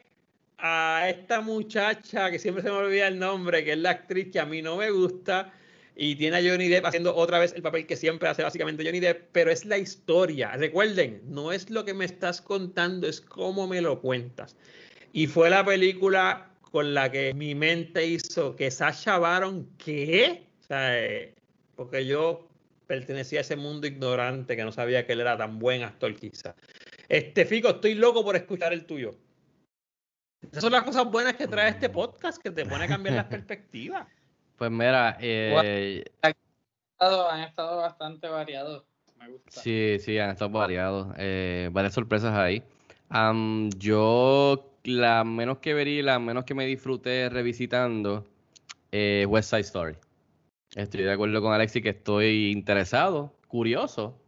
a esta muchacha que siempre se me olvida el nombre, que es la actriz que a mí no me gusta, y tiene a Johnny Depp haciendo otra vez el papel que siempre hace básicamente Johnny Depp, pero es la historia. Recuerden, no es lo que me estás contando, es cómo me lo cuentas. Y fue la película con la que mi mente hizo que Sasha Baron, ¿qué? O sea, eh, porque yo pertenecía a ese mundo ignorante que no sabía que él era tan buen actor quizá. Este, Fico, estoy loco por escuchar el tuyo. Esas son las cosas buenas que trae este podcast, que te pone a cambiar las perspectivas. Pues mira, eh, Han estado, han estado bastante variados. Me gusta. Sí, sí, han estado variados. Eh, varias sorpresas ahí. Am, yo, la menos que verí, la menos que me disfruté revisitando, eh, West Side Story. Estoy de acuerdo con Alexi que estoy interesado, curioso,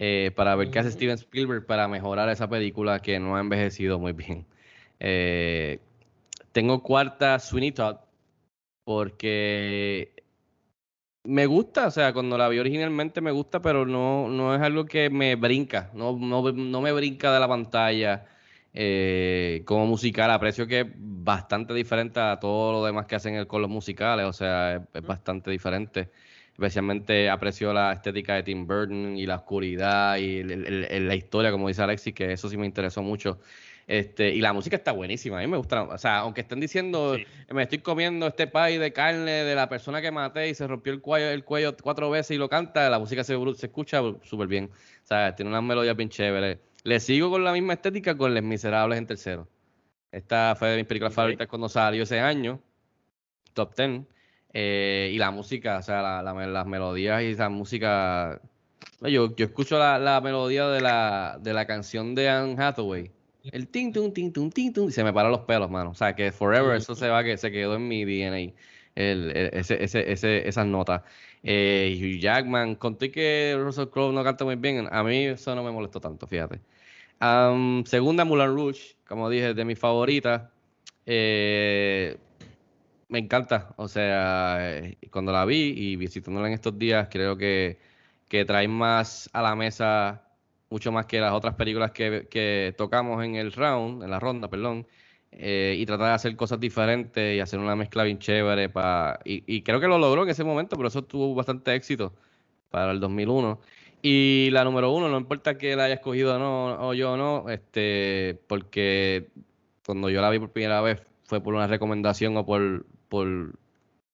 eh, para ver qué hace Steven Spielberg para mejorar esa película que no ha envejecido muy bien. Eh, tengo cuarta Sweeney Todd porque me gusta, o sea, cuando la vi originalmente me gusta, pero no, no es algo que me brinca, no, no, no me brinca de la pantalla eh, como musical. Aprecio que es bastante diferente a todo lo demás que hacen el- con los musicales, o sea, es, es bastante diferente. Especialmente aprecio la estética de Tim Burton y la oscuridad y el- el- el- la historia, como dice Alexis, que eso sí me interesó mucho. Este, y la música está buenísima, a mí me gusta, o sea, aunque estén diciendo, me estoy comiendo este pie de carne de la persona que maté y se rompió el cuello, el cuello cuatro veces y lo canta, la música se, se escucha súper bien, o sea, tiene unas melodías bien chéveres. Le sigo con la misma estética con Les Miserables en tercero. Esta fue de mis películas favoritas cuando salió ese año, top 10. eh, y la música, o sea, la- la- las melodías y esa música. Yo, yo escucho la, la melodía de la, de la canción de Anne Hathaway. El ting tum ting tum ting tum y se me paran los pelos, mano. O sea, que forever eso se va que se quedó en mi DNA. El, el- ese, ese, ese, esas notas. Eh, Hugh Jackman, conté que Russell Crowe no canta muy bien. A mí eso no me molestó tanto, fíjate. Am, segunda, Moulin Rouge, como dije, de mis favoritas. Eh, me encanta, o sea, eh, cuando la vi y visitándola en estos días, creo que, que trae más a la mesa, mucho más que las otras películas que, que tocamos en el round, en la ronda, perdón, eh, y tratar de hacer cosas diferentes y hacer una mezcla bien chévere. Pa, y, creo que lo logró en ese momento, pero eso tuvo bastante éxito para el 2001. Y la número uno, no importa que la haya escogido o no, o yo o no, este, porque cuando yo la vi por primera vez fue por una recomendación o por, por,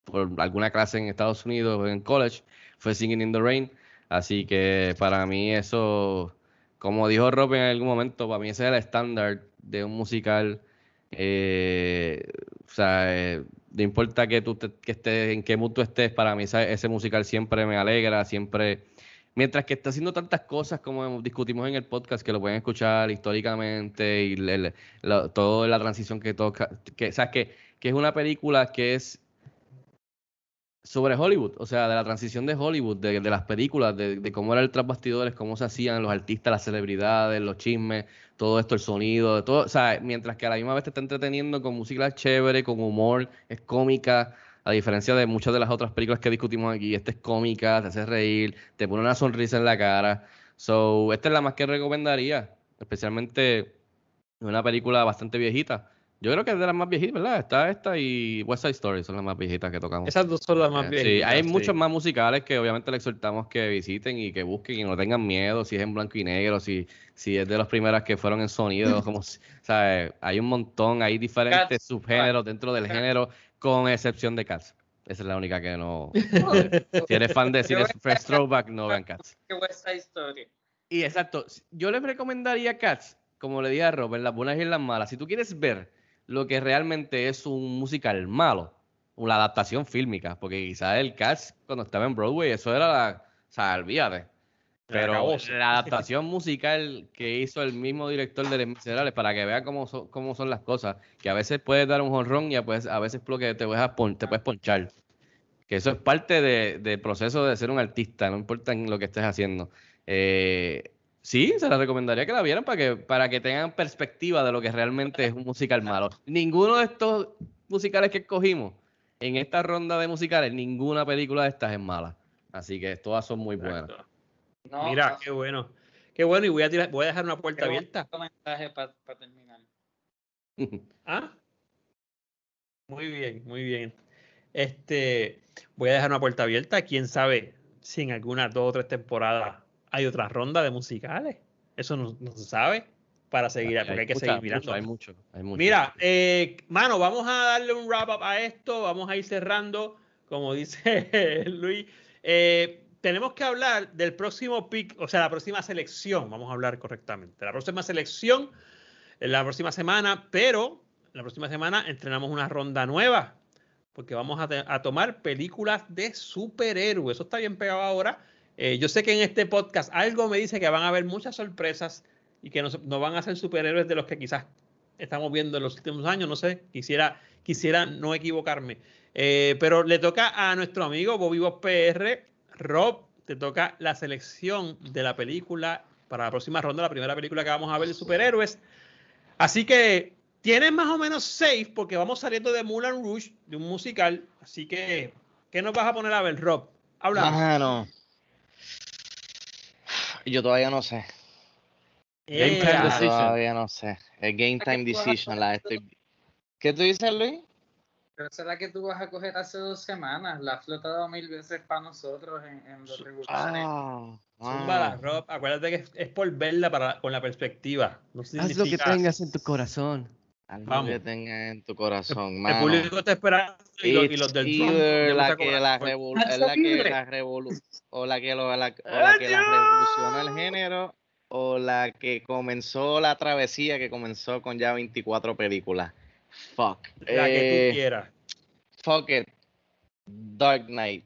por alguna clase en Estados Unidos o en college, fue Singing in the Rain. Así que para mí eso, como dijo Rob en algún momento, para mí ese es el estándar de un musical. Eh, o sea, eh, no importa que tú te- que estés, en qué mood estés, para mí ese musical siempre me alegra, siempre Mientras que está haciendo tantas cosas como discutimos en el podcast, que lo pueden escuchar históricamente y la- toda la transición que toca, que, o sea, que, que es una película que es sobre Hollywood, o sea, de la transición de Hollywood, de, de las películas, de, de cómo era el tras bastidores, cómo se hacían los artistas, las celebridades, los chismes, todo esto, el sonido, todo, o sea, mientras que a la misma vez te está entreteniendo con música chévere, con humor, es cómica, a diferencia de muchas de las otras películas que discutimos aquí, esta es cómica, te hace reír, te pone una sonrisa en la cara. So, esta es la más que recomendaría, especialmente una película bastante viejita. Yo creo que es de las más viejitas, ¿verdad? Está esta y West Side Story son las más viejitas que tocamos. Esas dos son las más viejitas. Sí, hay sí. muchos más musicales que obviamente le exhortamos que visiten y que busquen y no tengan miedo, si es en blanco y negro, si, si es de las primeras que fueron en sonido, como, si- ¿sabes? Hay un montón, hay diferentes Cats. subgéneros dentro del género, con excepción de Cats. Esa es la única que no. si eres fan de Cine Fresh Throwback, no vean Cats. Que West Side Story. Y exacto, yo les recomendaría Cats, como le dije a Rob, en las buenas y las malas. Si tú quieres ver lo que realmente es un musical malo, una adaptación fílmica, porque quizás el Cats, cuando estaba en Broadway, eso era la. O sea, olvídate. Pero la adaptación musical que hizo el mismo director de Les Miserables, para que vean cómo son, cómo son las cosas, que a veces puedes dar un jonrón y a, pues, a veces lo que te, puedes pon- te puedes ponchar. Que eso es parte de- del proceso de ser un artista, no importa en lo que estés haciendo. Eh, sí, se les recomendaría que la vieran para que, para que tengan perspectiva de lo que realmente es un musical malo. Ninguno de estos musicales que escogimos en esta ronda de musicales, ninguna película de estas es mala. Así que todas son muy buenas. No, Mira, no, qué bueno. Qué bueno, y voy a, tirar- voy a dejar una puerta qué abierta. para terminar. ¿Ah? Muy bien, muy bien. Este, voy a dejar una puerta abierta. Quién sabe si en algunas dos o tres temporadas hay otra ronda de musicales. Eso no, no se sabe para seguir, porque hay que mucha- seguir mirando. mucho, hay mucho, hay mucho. Mira, eh, mano, vamos a darle un wrap up a esto, vamos a ir cerrando, como dice Luis. Eh, tenemos que hablar del próximo pick, o sea, la próxima selección, vamos a hablar correctamente. La próxima selección, la próxima semana, pero la próxima semana entrenamos una ronda nueva, porque vamos a tomar películas de superhéroes. Eso está bien pegado ahora. Eh, yo sé que en este podcast algo me dice que van a haber muchas sorpresas y que no, van a ser superhéroes de los que quizás estamos viendo en los últimos años, no sé, quisiera, quisiera no equivocarme. Eh, pero le toca a nuestro amigo Bobby Bob PR, Rob, te toca la selección de la película para la próxima ronda, la primera película que vamos a ver de superhéroes. Así que tienes más o menos safe porque vamos saliendo de Moulin Rouge, de un musical. Así que, ¿qué nos vas a poner a ver, Rob? Habla. Yo todavía no sé. Game Time Decision. todavía no sé. El Game Time Decision la estoy... ¿Qué tú dices, Luis? Pero esa es la que tú vas a coger hace dos semanas. La ha flotado mil veces para nosotros en, en los regulares. Ah, ah. Rob. Acuérdate que es, es por verla para, con la perspectiva. No Haz lo que tengas en tu corazón. Algo Vamos. que tengas en tu corazón, El mano. público está esperando y, lo- y los del Trump. la que la revol- es la que la revolu- o la que lo- la- o la que la revolucionó el género o la que comenzó la travesía que comenzó con ya 24 películas. Fuck. La que Eh, tú quieras. Fuck it. Dark Knight.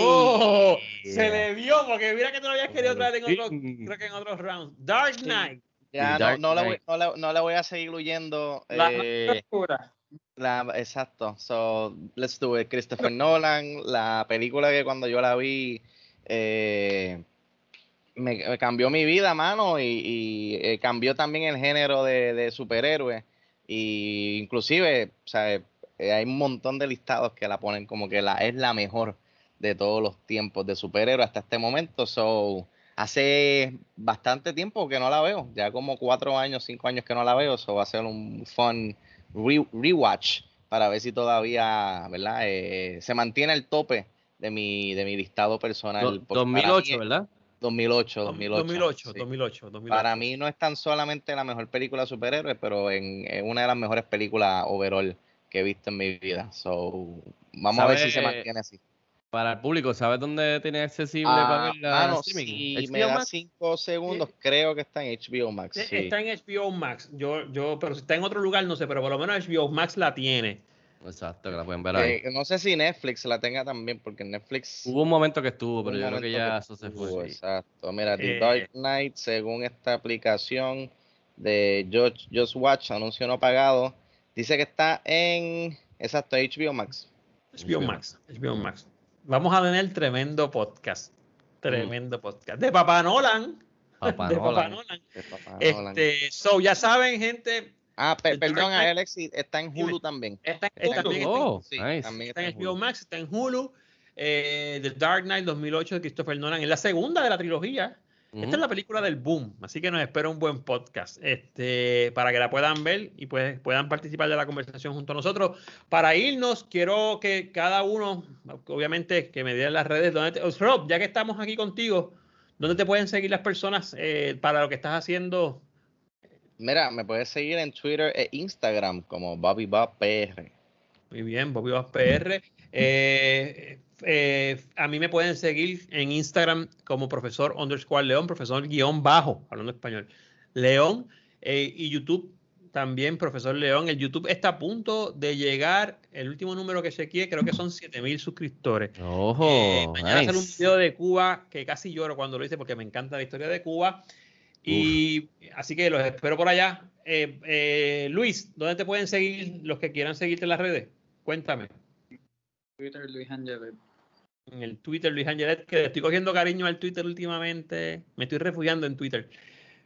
¡Oh! Yeah. Se le vio porque mira que tú lo habías querido traer en otro, creo que en otros rounds. Dark Knight. Ya no, Dark no, le voy, no, le, no le voy a seguir huyendo. La eh, oscura. La, exacto. So, let's do it. Christopher Nolan, la película que cuando yo la vi eh, me, me cambió mi vida, mano, y, y, eh, cambió también el género de, de superhéroes. Y inclusive, sea, eh, hay un montón de listados que la ponen como que la, es la mejor de todos los tiempos de superhéroes hasta este momento. So, hace bastante tiempo que no la veo, ya como cuatro años, cinco años que no la veo. So, va a ser un fun re- rewatch para ver si todavía, ¿verdad? Eh, se mantiene el tope de mi, de mi listado personal. Do- porque para 2008, mí- ¿verdad? 2008, 2008. 2008, sí. 2008, 2008. Para mí no es tan solamente la mejor película de superhéroes, pero en, en una de las mejores películas overall que he visto en mi vida. So, vamos a ver si se ¿Sabe- mantiene así. Para el público, ¿sabes dónde tiene accesible Ah, para ver la mano, streaming? si me Max? cinco segundos, creo que está en HBO Max. Eh, sí. Está en HBO Max. Yo, yo, pero si está en otro lugar, no sé, pero por lo menos HBO Max la tiene. Exacto, que la pueden ver ahí. Eh, no sé si Netflix la tenga también, porque Netflix Hubo un momento que estuvo, pero yo creo que ya que eso se estuvo, fue. Exacto. Mira, The Eh. Dark Knight, según esta aplicación de Just, Just Watch, anuncio no pagado, dice que está en, exacto, HBO Max. HBO Max. HBO Max. Vamos a tener tremendo podcast. Tremendo podcast. De Papá Nolan. Papá de Papá Nolan. Nolan. de Papá Nolan. Este, so, ya saben, gente, Ah, pe- perdón, Alexis, está en Hulu también. Está en Hulu. bien. Oh, Sí, nice. también está está en HBO Hulu. Max, está en Hulu. Eh, The Dark Knight 2008 de Christopher Nolan. Es la segunda de la trilogía. Esta es la película del boom, así que nos espera un buen podcast este, para que la puedan ver y pues, puedan participar de la conversación junto a nosotros. Para irnos, quiero que cada uno, obviamente, que me digan las redes. Donde te- Rob, ya que estamos aquí contigo, ¿dónde te pueden seguir las personas eh, para lo que estás haciendo? Mira, me puedes seguir en Twitter e Instagram como Bobby Bob PR. Muy bien, Bobby Vaz PR. Eh, eh, a mí me pueden seguir en Instagram como profesor underscore León, profesor guion bajo, hablando español, León, eh, y YouTube también, profesor León. El YouTube está a punto de llegar, el último número que chequeé, creo que son 7000 suscriptores. Ojo, Eh, mañana hacer un nice. video de Cuba que casi lloro cuando lo hice porque me encanta la historia de Cuba. Y así que los espero por allá. Eh, eh, Luis, ¿dónde te pueden seguir los que quieran seguirte en las redes? Cuéntame. Twitter, Luis Angelet. En el Twitter, Luis Angelet, que estoy cogiendo cariño al Twitter últimamente. Me estoy refugiando en Twitter.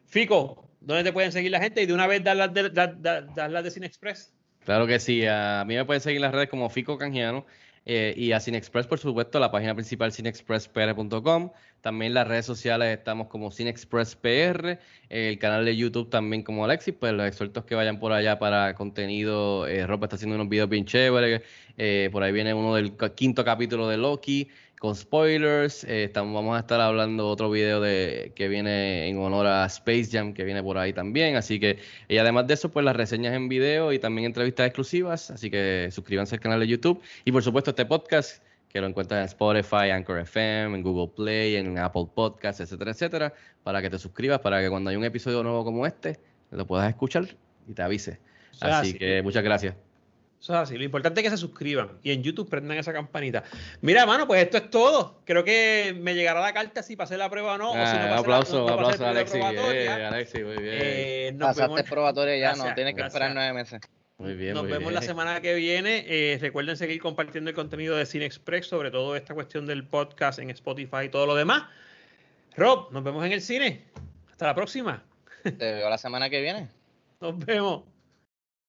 Fico, ¿dónde te pueden seguir la gente? Y de una vez dar las de, dar- de Cine Express. Claro que sí. A mí me pueden seguir en las redes como Fico Canjiano eh, y a Cinexpress, por supuesto, la página principal cinexpresspr.com. También las redes sociales estamos como CineExpressPR, el canal de YouTube también como Alexis. Pues los exhortos que vayan por allá para contenido. Eh, Ropa está haciendo unos videos bien chéveres. eh, por ahí viene uno del quinto capítulo de Loki con spoilers. eh, estamos, vamos a estar hablando otro video de que viene en honor a Space Jam, que viene por ahí también. Así que, y además de eso, pues las reseñas en video y también entrevistas exclusivas. Así que suscríbanse al canal de YouTube. Y por supuesto, este podcast que lo encuentras en Spotify, Anchor FM, en Google Play, en Apple Podcasts, etcétera, etcétera, para que te suscribas, para que cuando hay un episodio nuevo como este, lo puedas escuchar y te avise. Así sí. que muchas gracias. Eso es así. Lo importante es que se suscriban y en YouTube prendan esa campanita. Mira, mano, pues esto es todo. Creo que me llegará la carta si pasé la prueba o no. o si no Ah, pasé la- aplauso, no- no aplauso a la Alexi. eh, Alexi, muy bien. Eh, nos Pasaste vemos- probatoria ya, Gracias, no tienes que esperar nueve meses. muy bien, Nos muy vemos bien. la semana que viene. Eh, recuerden seguir compartiendo el contenido de Cine Express, sobre todo esta cuestión del podcast en Spotify y todo lo demás. Rob, nos vemos en el cine. Hasta la próxima. Te veo la semana que viene. Nos vemos.